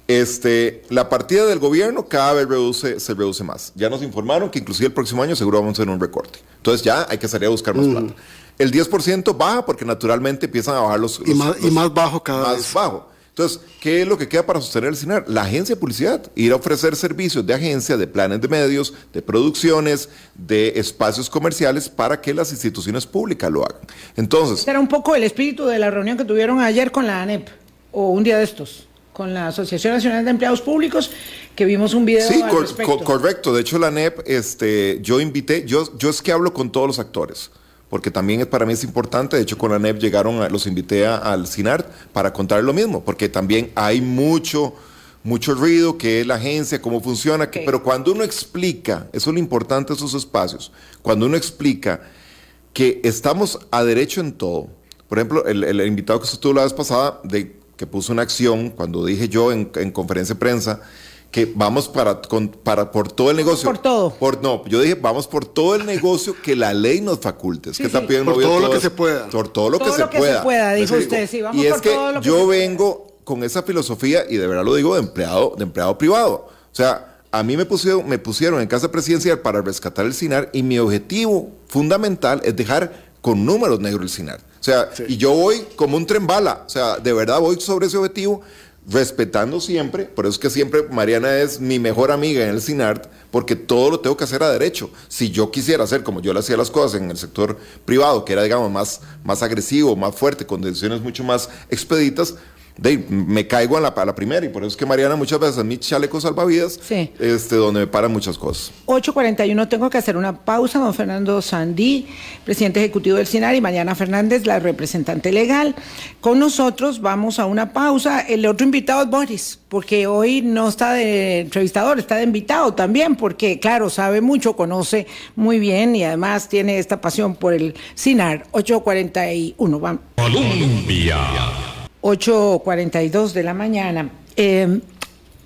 este, la partida del gobierno cada vez reduce, se reduce más. Ya nos informaron que inclusive el próximo año seguro vamos a tener un recorte. Entonces ya hay que salir a buscar más plata. El 10% baja porque naturalmente empiezan a bajar los... Y los- más- y más bajo cada más vez. bajo. Entonces, ¿qué es lo que queda para sostener el CINAR? La agencia de publicidad, ir a ofrecer servicios de agencia, de planes de medios, de producciones, de espacios comerciales para que las instituciones públicas lo hagan. Entonces, Este era un poco el espíritu de la reunión que tuvieron ayer con la ANEP, o un día de estos, con la Asociación Nacional de Empleados Públicos, que vimos un video Sí, al cor- respecto. co- correcto. De hecho, la NEP, este, yo invité, yo, yo es que hablo con todos los actores, porque también es, para mí es importante. De hecho, con la NEP llegaron, a- los invité a- al CINART para contar lo mismo, porque también hay mucho, mucho ruido, que es la agencia, cómo funciona, que- pero cuando uno explica, eso es lo importante de esos espacios, cuando uno explica que estamos a derecho en todo. Por ejemplo, el, el invitado que estuvo la vez pasada, de, que puso una acción, cuando dije yo en, en conferencia de prensa, que vamos para, con- para por todo el negocio. por todo. Por, no, yo dije, vamos por todo el negocio que la ley nos faculte. Es Sí, que sí. pidiendo Por todo lo que se pueda. Por todo lo Todo que se pueda. dijo Eso usted, digo. sí, vamos y es por que todo lo que yo se pueda. vengo con esa filosofía, y de verdad lo digo, de empleado, de empleado privado. O sea, a mí me pusieron, me pusieron en casa presidencial para rescatar el SINAR y mi objetivo fundamental es dejar con números negros el SINAR. O sea, y yo voy como un tren bala. O sea, de verdad voy sobre ese objetivo respetando siempre, por eso es que siempre Mariana es mi mejor amiga en el CINART, porque todo lo tengo que hacer a derecho. Si yo quisiera hacer como yo le hacía las cosas en el sector privado, que era, digamos, más, más agresivo, más fuerte, con decisiones mucho más expeditas, de, me caigo a la, a la primera y por eso es que Mariana muchas veces mi chaleco salvavidas, Sí. este, donde me paran muchas cosas. 8.41, tengo que hacer una pausa. Don Fernando Sandí, presidente ejecutivo del CINAR, y Mariana Fernández, la representante legal. Con nosotros vamos a una pausa. El otro invitado es Boris, porque hoy no está de entrevistador, está de invitado también, porque, claro, sabe mucho, conoce muy bien y además tiene esta pasión por el CINAR. 8.41, vamos. Colombia. 8.42 de la mañana. Eh,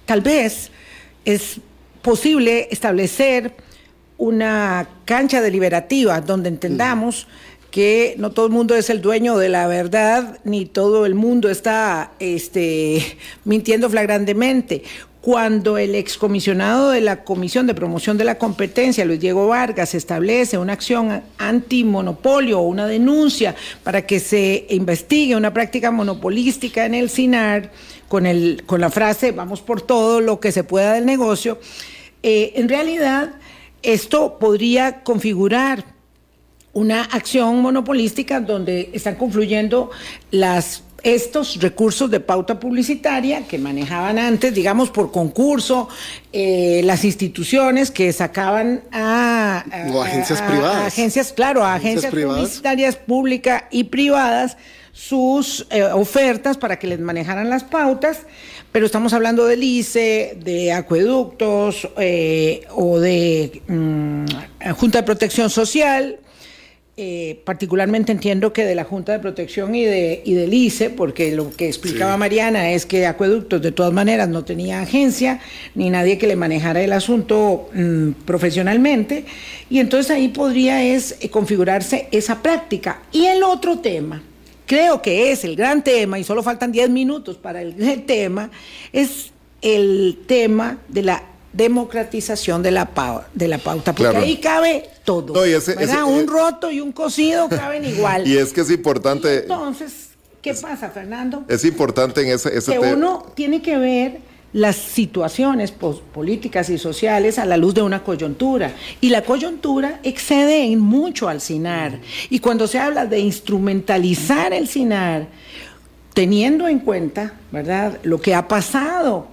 tal vez es posible establecer una cancha deliberativa donde entendamos que no todo el mundo es el dueño de la verdad, ni todo el mundo está este, mintiendo flagrantemente. Cuando el excomisionado de la Comisión de Promoción de la Competencia, Luis Diego Vargas, establece una acción antimonopolio o una denuncia para que se investigue una práctica monopolística en el CINAR, con, el, con la frase vamos por todo lo que se pueda del negocio, eh, en realidad esto podría configurar una acción monopolística donde están confluyendo las estos recursos de pauta publicitaria que manejaban antes, digamos, por concurso, eh, las instituciones que sacaban a, a- O agencias a- privadas. a agencias, claro, a Agencias publicitarias públicas y privadas sus eh, ofertas para que les manejaran las pautas, pero estamos hablando del ICE, de acueductos eh, o de mm, Junta de Protección Social. Eh, particularmente entiendo que de la Junta de Protección y, de, y del ICE, porque lo que explicaba Mariana es que Acueductos de todas maneras no tenía agencia ni nadie que le manejara el asunto mm, profesionalmente, y entonces ahí podría es, eh, configurarse esa práctica. Y el otro tema, creo que es el gran tema, y solo faltan 10 minutos para el, el tema, es el tema de la democratización de la, pau- de la pauta, porque Claro. ahí cabe todo. No, ese- un eh, roto y un cosido caben igual. Y es que es importante, Entonces, ¿qué pasa, Fernando? es importante en ese, ese que uno tiene que ver las situaciones políticas y sociales a la luz de una coyuntura. Y la coyuntura excede en mucho al CINAR. Y cuando se habla de instrumentalizar el CINAR, teniendo en cuenta, ¿verdad?, lo que ha pasado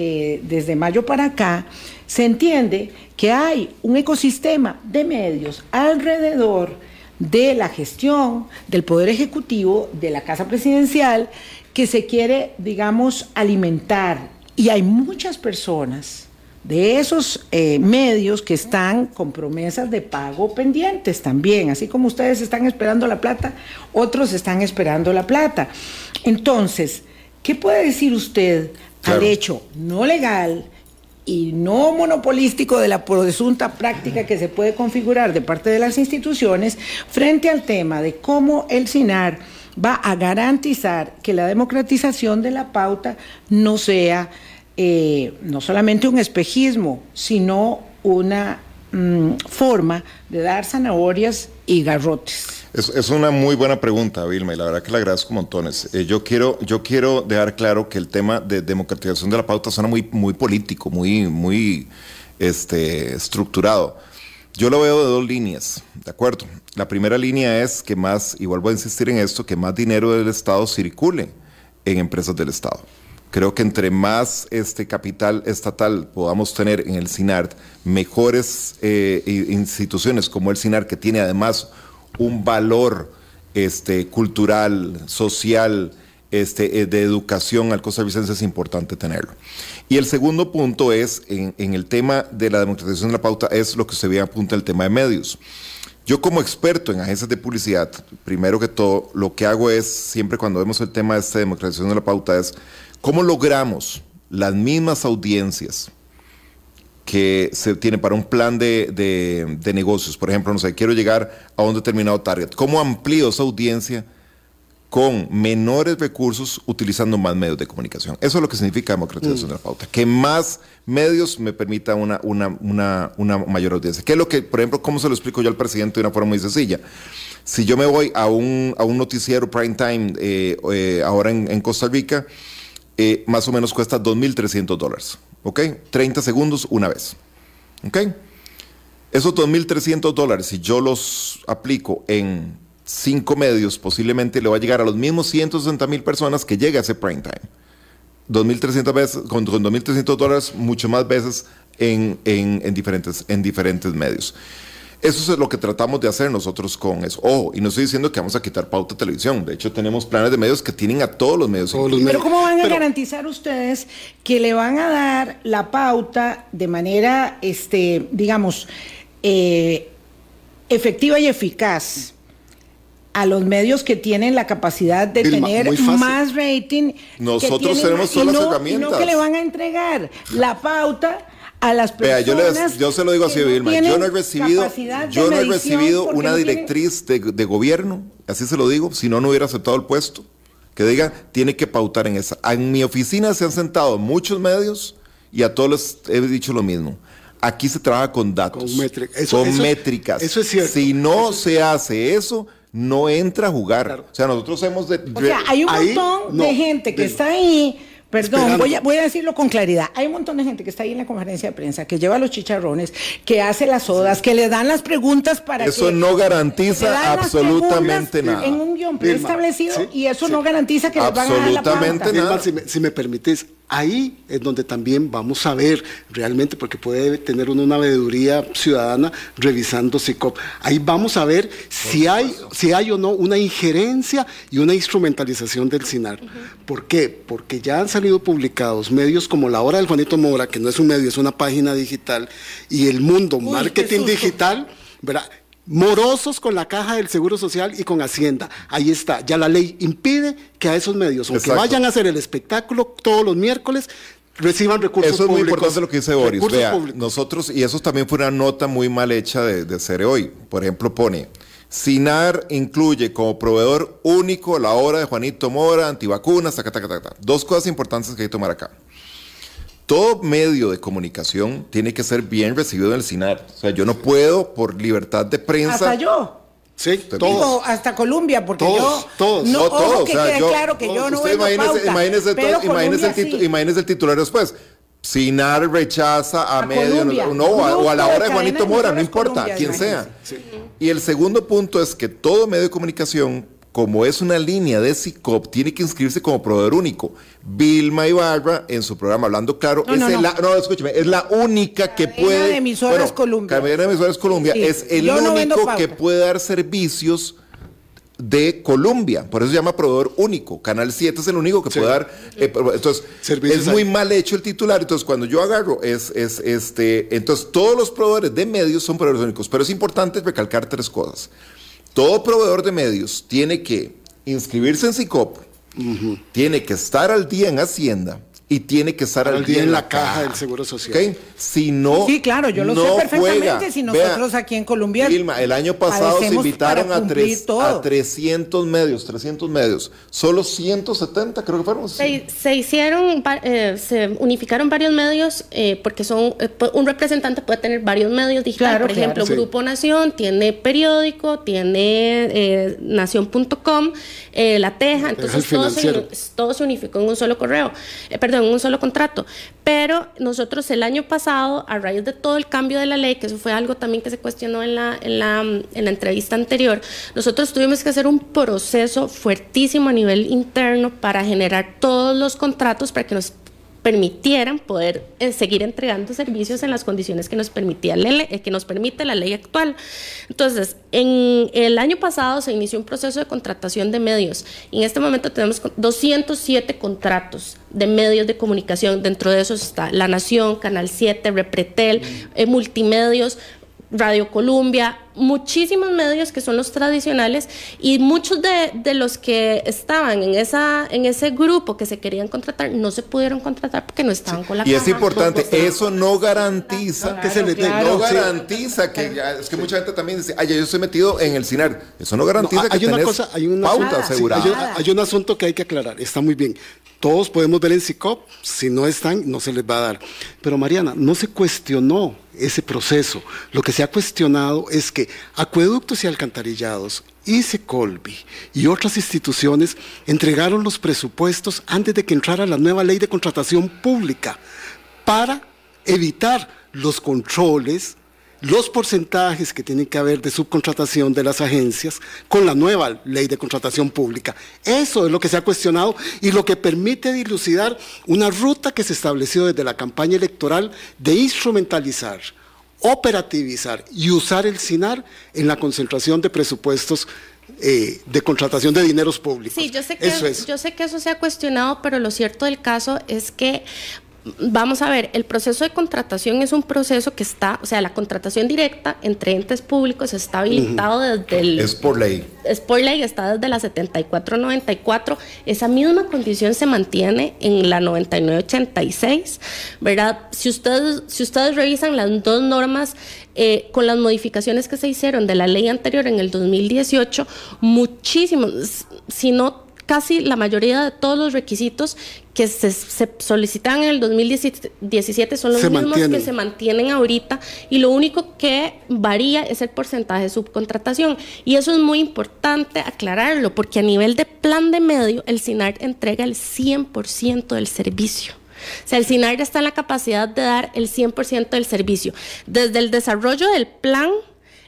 eh, desde mayo para acá, se entiende que hay un ecosistema de medios alrededor de la gestión del Poder Ejecutivo, de la Casa Presidencial, que se quiere, digamos, alimentar. Y hay muchas personas de esos eh, medios que están con promesas de pago pendientes también, así como ustedes están esperando la plata, otros están esperando la plata. Entonces, ¿qué puede decir usted Al hecho no legal y no monopolístico de la presunta práctica que se puede configurar de parte de las instituciones frente al tema de cómo el SINAR va a garantizar que la democratización de la pauta no sea eh, no solamente un espejismo, sino una mm, forma de dar zanahorias y garrotes. Es, una muy buena pregunta, Vilma, y la verdad que le agradezco montones. Eh, yo, quiero, yo quiero dejar claro que el tema de democratización de la pauta suena muy, muy político, muy, muy este, estructurado. Yo lo veo de dos líneas, ¿de acuerdo? La primera línea es que más, y vuelvo a insistir en esto, que más dinero del Estado circule en empresas del Estado. Creo que entre más este capital estatal podamos tener en el SINART, mejores eh, instituciones como el SINART, que tiene además un valor este, cultural, social, este, eh, de educación al costarricense es importante tenerlo. Y el segundo punto es, en, en el tema de la democratización de la pauta, es lo que se ve apunta el tema de medios. Yo como experto en agencias de publicidad, primero que todo, lo que hago es, siempre cuando vemos el tema de esta democratización de la pauta, es cómo logramos las mismas audiencias que se tiene para un plan de, de- de negocios. Por ejemplo, no sé, quiero llegar a un determinado target. ¿Cómo amplío esa audiencia con menores recursos utilizando más medios de comunicación? Eso es lo que significa democratización de la pauta. Que más medios me permita una, una, una, una mayor audiencia. ¿Qué es lo que, por ejemplo, cómo se lo explico yo al presidente de una forma muy sencilla? Si yo me voy a un, a un noticiero prime time eh, eh, ahora en, en Costa Rica, eh, más o menos cuesta 2.300 dólares. ¿Ok? 30 segundos una vez. ¿Ok? Esos 2.300 dólares, si yo los aplico en cinco medios, posiblemente le va a llegar a los mismos 160 mil personas que llega a ese prime time. 2.300 veces, con, con 2.300 dólares, mucho más veces en, en, en, diferentes, en diferentes medios. Eso es lo que tratamos de hacer nosotros con eso. Ojo, y no estoy diciendo que vamos a quitar pauta televisión. De hecho, tenemos planes de medios que tienen a todos los medios. Todos los Pero. ¿cómo van a Pero- garantizar ustedes que le van a dar la pauta de manera, este, digamos, eh, efectiva y eficaz a los medios que tienen la capacidad de Vilma, tener más rating? Nosotros tienen tenemos y todas las no- y herramientas. no que le van a entregar la pauta a las Vea, personas. yo, les- yo se lo digo así, que no Vilma. Yo no he recibido, de yo no he recibido una no tienen- directriz de, de gobierno, así se lo digo, si no, no hubiera aceptado el puesto. Que diga, tiene que pautar en esa. En mi oficina se han sentado muchos medios y a todos les he dicho lo mismo. Aquí se trabaja con datos, Con métrica. Eso- con eso- métricas. eso es cierto. Si no se hace eso, no entra a jugar. Claro. O sea, nosotros hemos de, O sea, hay un Ahí, montón no, de gente que Vilma. está ahí. Perdón, voy a, voy a decirlo con claridad. Hay un montón de gente que está ahí en la conferencia de prensa, que lleva los chicharrones, que hace las sodas, que le dan las preguntas para Eso que... no garantiza absolutamente nada. En un guion preestablecido sí, y eso sí. no garantiza que les van a dar la Absolutamente nada. Vilma, si me, si me permites, ahí es donde también vamos a ver realmente, porque puede tener uno una veeduría ciudadana revisando SICOP. Ahí vamos a ver si hay, si hay o no una injerencia y una instrumentalización del SINAR. ¿Por qué? Porque ya han salido publicados medios como La Hora del Juanito Mora, que no es un medio, es una página digital, y El Mundo, Uy, Marketing. Digital, ¿verdad? Morosos con la caja del Seguro Social y con Hacienda. Ahí está. Ya la ley impide que a esos medios, aunque Exacto. vayan a hacer el espectáculo todos los miércoles, reciban recursos Eso es muy públicos. importante lo que dice Boris. Vea, públicos. nosotros, y eso también fue una nota muy mal hecha de, de Cere hoy. Por ejemplo, pone, SINAR incluye como proveedor único la hora de Juanito Mora, antivacunas, taca, taca, taca. Dos cosas importantes que hay que tomar acá. Todo medio de comunicación tiene que ser bien recibido en el SINAR. O sea, yo no puedo, por libertad de prensa... Hasta yo. Sí, todos. hasta Colombia, porque Todos, yo... todos. No, No, ojo, todo, que o sea, quede yo- claro que yo no usted imagínese, pauta, imagínese, todo- imagínese el, titu- sí. imagínese el titular después. Sinar rechaza a, A medio, Colombia. no, o a la hora de Juanito Mora, no importa, Colombia, quien sea. Y el segundo punto es que todo medio de comunicación, como es una línea de SICOP, tiene que inscribirse como proveedor único. Vilma Ibarra, en su programa Hablando Claro, No, es, no, el- no. la, no, escúcheme, es la única que Cadena puede. de emisoras Colombia. Cadena de emisoras Colombia Sí, es el yo único que puede dar servicios de Colombia, por eso se llama proveedor único. Canal 7 es el único que Sí. puede dar. eh, entonces, Servicios es muy ahí. mal hecho el titular. Entonces, cuando yo agarro, es, es este. Entonces, todos los proveedores de medios son proveedores únicos. Pero es importante recalcar tres cosas. Todo proveedor de medios tiene que inscribirse en SICOP, tiene que estar al día en Hacienda y tiene que estar al, día en la caja del Seguro Social. Si no. Sí, claro, yo lo no sé perfectamente. juega. Si nosotros aquí en Colombia Vilma, el año pasado se invitaron a, tres- a 300 medios, 300 medios. Solo 170, creo que fueron. Se, se hicieron, eh, se unificaron varios medios eh, porque son eh, un representante puede tener varios medios digitales. Claro, Por ejemplo, claro. Sí. Grupo Nación tiene periódico, tiene eh, Nación.com, eh, La Teja, entonces todo se, todo se unificó en un solo correo, eh, perdón, en un solo contrato. Pero nosotros el año pasado, a raíz de todo el cambio de la ley, que eso fue algo también que se cuestionó en la, en la, en la entrevista anterior, nosotros tuvimos que hacer un proceso fuertísimo a nivel interno para generar todos los contratos para que nos permitieran poder eh, seguir entregando servicios en las condiciones que nos permitía eh, que nos permite la ley actual. Entonces, en el año pasado se inició un proceso de contratación de medios y en este momento tenemos con- 207 contratos de medios de comunicación. Dentro de esos está La Nación, Canal 7, Repretel, eh, Multimedios, Radio Colombia, muchísimos medios que son los tradicionales y muchos de, de los que estaban en, esa, en ese grupo que se querían contratar no se pudieron contratar porque no estaban con la Y es importante, eso no garantiza Que se les dé- claro, no sí. garantiza que es que mucha gente también dice, ay, ya yo estoy metido en el CINAR. Eso no garantiza No, que hay una tenés cosa, hay una pauta Nada, sí, asegurada. hay, un- hay un asunto que hay que aclarar. Está muy bien. Todos podemos ver en SICOP. Si no están, no se les va a dar. Pero Mariana, no se cuestionó ese proceso. Lo que se ha cuestionado es que Acueductos y Alcantarillados, ICE Colby y otras instituciones entregaron los presupuestos antes de que entrara la nueva ley de contratación pública para evitar los controles, los porcentajes que tienen que haber de subcontratación de las agencias con la nueva ley de contratación pública. Eso es lo que se ha cuestionado y lo que permite dilucidar una ruta que se estableció desde la campaña electoral de instrumentalizar, operativizar y usar el SINAR en la concentración de presupuestos eh, de contratación de dineros públicos. Sí, yo sé, que, eso es. yo sé que eso se ha cuestionado, pero lo cierto del caso es que vamos a ver, el proceso de contratación es un proceso que está, o sea, la contratación directa entre entes públicos está habilitado desde el... Es por ley. Es por ley, está desde la 74-94. Esa misma condición se mantiene en la 99-86, ¿verdad? Si ustedes, si ustedes revisan las dos normas eh, con las modificaciones que se hicieron de la ley anterior en el 2018, muchísimos, si no casi la mayoría de todos los requisitos que se, se solicitan en el 2017 son los Se mismos mantienen. que se mantienen ahorita y lo único que varía es el porcentaje de subcontratación. Y eso es muy importante aclararlo porque a nivel de plan de medio el SINAR entrega el 100% del servicio. O sea, el SINAR está en la capacidad de dar el 100% del servicio. Desde el desarrollo del plan,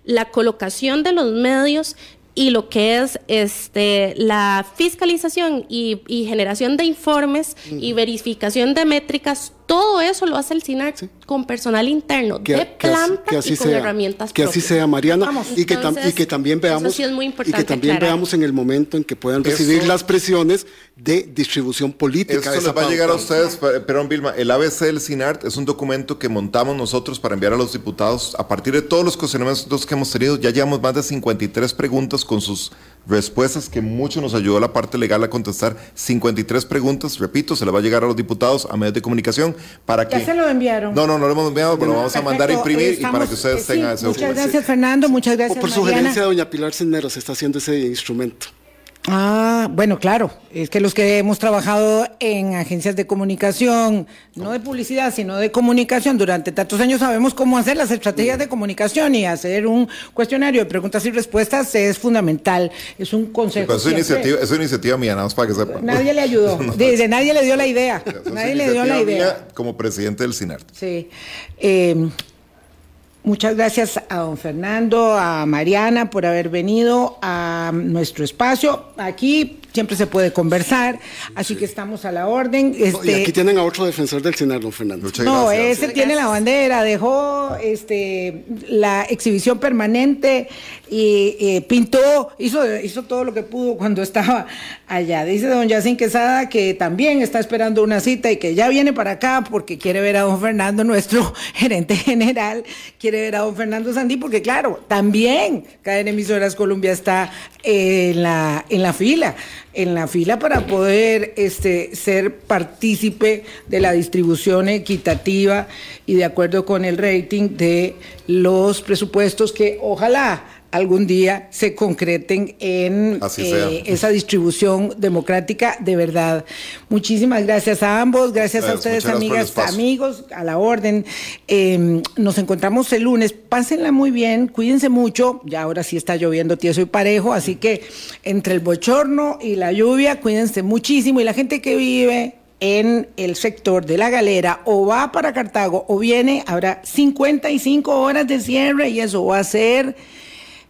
la colocación de los medios y lo que es este la fiscalización y, y generación de informes y verificación de métricas, todo eso lo hace el SINAR con personal interno que, de que así- planta que así y con sea, herramientas que así propias. sea Mariana Vamos, y que, tam- y que también eso veamos sí es muy y que también aclarar. veamos en el momento en que puedan recibir Eso- las presiones de distribución política Esto les va a llegar a ustedes, pe- perdón Vilma, el ABC del CINART es un documento que montamos nosotros para enviar a los diputados. A partir de todos los cuestionamientos que hemos tenido, ya llevamos más de 53 preguntas con sus respuestas que mucho nos ayudó la parte legal a contestar. 53 preguntas, repito, se le va a llegar a los diputados, a medios de comunicación, para que... Ya se lo enviaron. No, no, no lo hemos enviado, pero lo vamos a mandar a imprimir y estamos- para que ustedes eh, sí, tengan ese Muchas gracias, Fernando. Muchas gracias, por Mariana. sugerencia de doña Pilar Cisneros se está haciendo ese instrumento. Ah, bueno, claro. Es que los que hemos trabajado en agencias de comunicación, no de publicidad, sino de comunicación, durante tantos años sabemos cómo hacer las estrategias de comunicación y hacer un cuestionario de preguntas y respuestas es fundamental. Es un consejo. Pero es una iniciativa, es una iniciativa mía, nada más para que sepan. Nadie le ayudó. Dice, nadie le dio la idea. Nadie le dio la idea. mía como presidente del CINART. Sí. Eh, muchas gracias a don Fernando, a Mariana por haber venido a nuestro espacio. Aquí siempre se puede conversar, así que estamos a la orden. Y Este, aquí tienen a otro defensor del CINAR, don Fernando. Muchas no, gracias. ese tiene la bandera, dejó este la exhibición permanente y eh, pintó, hizo, hizo todo lo que pudo cuando estaba allá. Dice don Yacín Quesada que también está esperando una cita y que ya viene para acá porque quiere ver a don Fernando, nuestro gerente general, quiere ver a don Fernando Sandí, porque claro, también Cadena Emisoras Colombia está en la, en la fila en la fila para poder este, ser partícipe de la distribución equitativa y de acuerdo con el rating de los presupuestos que ojalá algún día se concreten en eh, esa distribución democrática de verdad. Muchísimas gracias a ambos, gracias a Ustedes, amigas, amigos, a la orden. Eh, nos encontramos el lunes. Pásenla muy bien, cuídense mucho. Ya ahora sí está lloviendo tieso y parejo, así que entre el bochorno y la lluvia, cuídense muchísimo. Y la gente que vive en el sector de la galera o va para Cartago o viene, habrá 55 horas de cierre y eso va a ser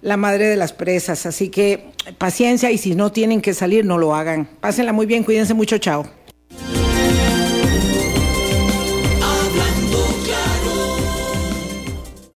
la madre de las presas. Así que paciencia y si no tienen que salir, no lo hagan. Pásenla muy bien, cuídense mucho, chao.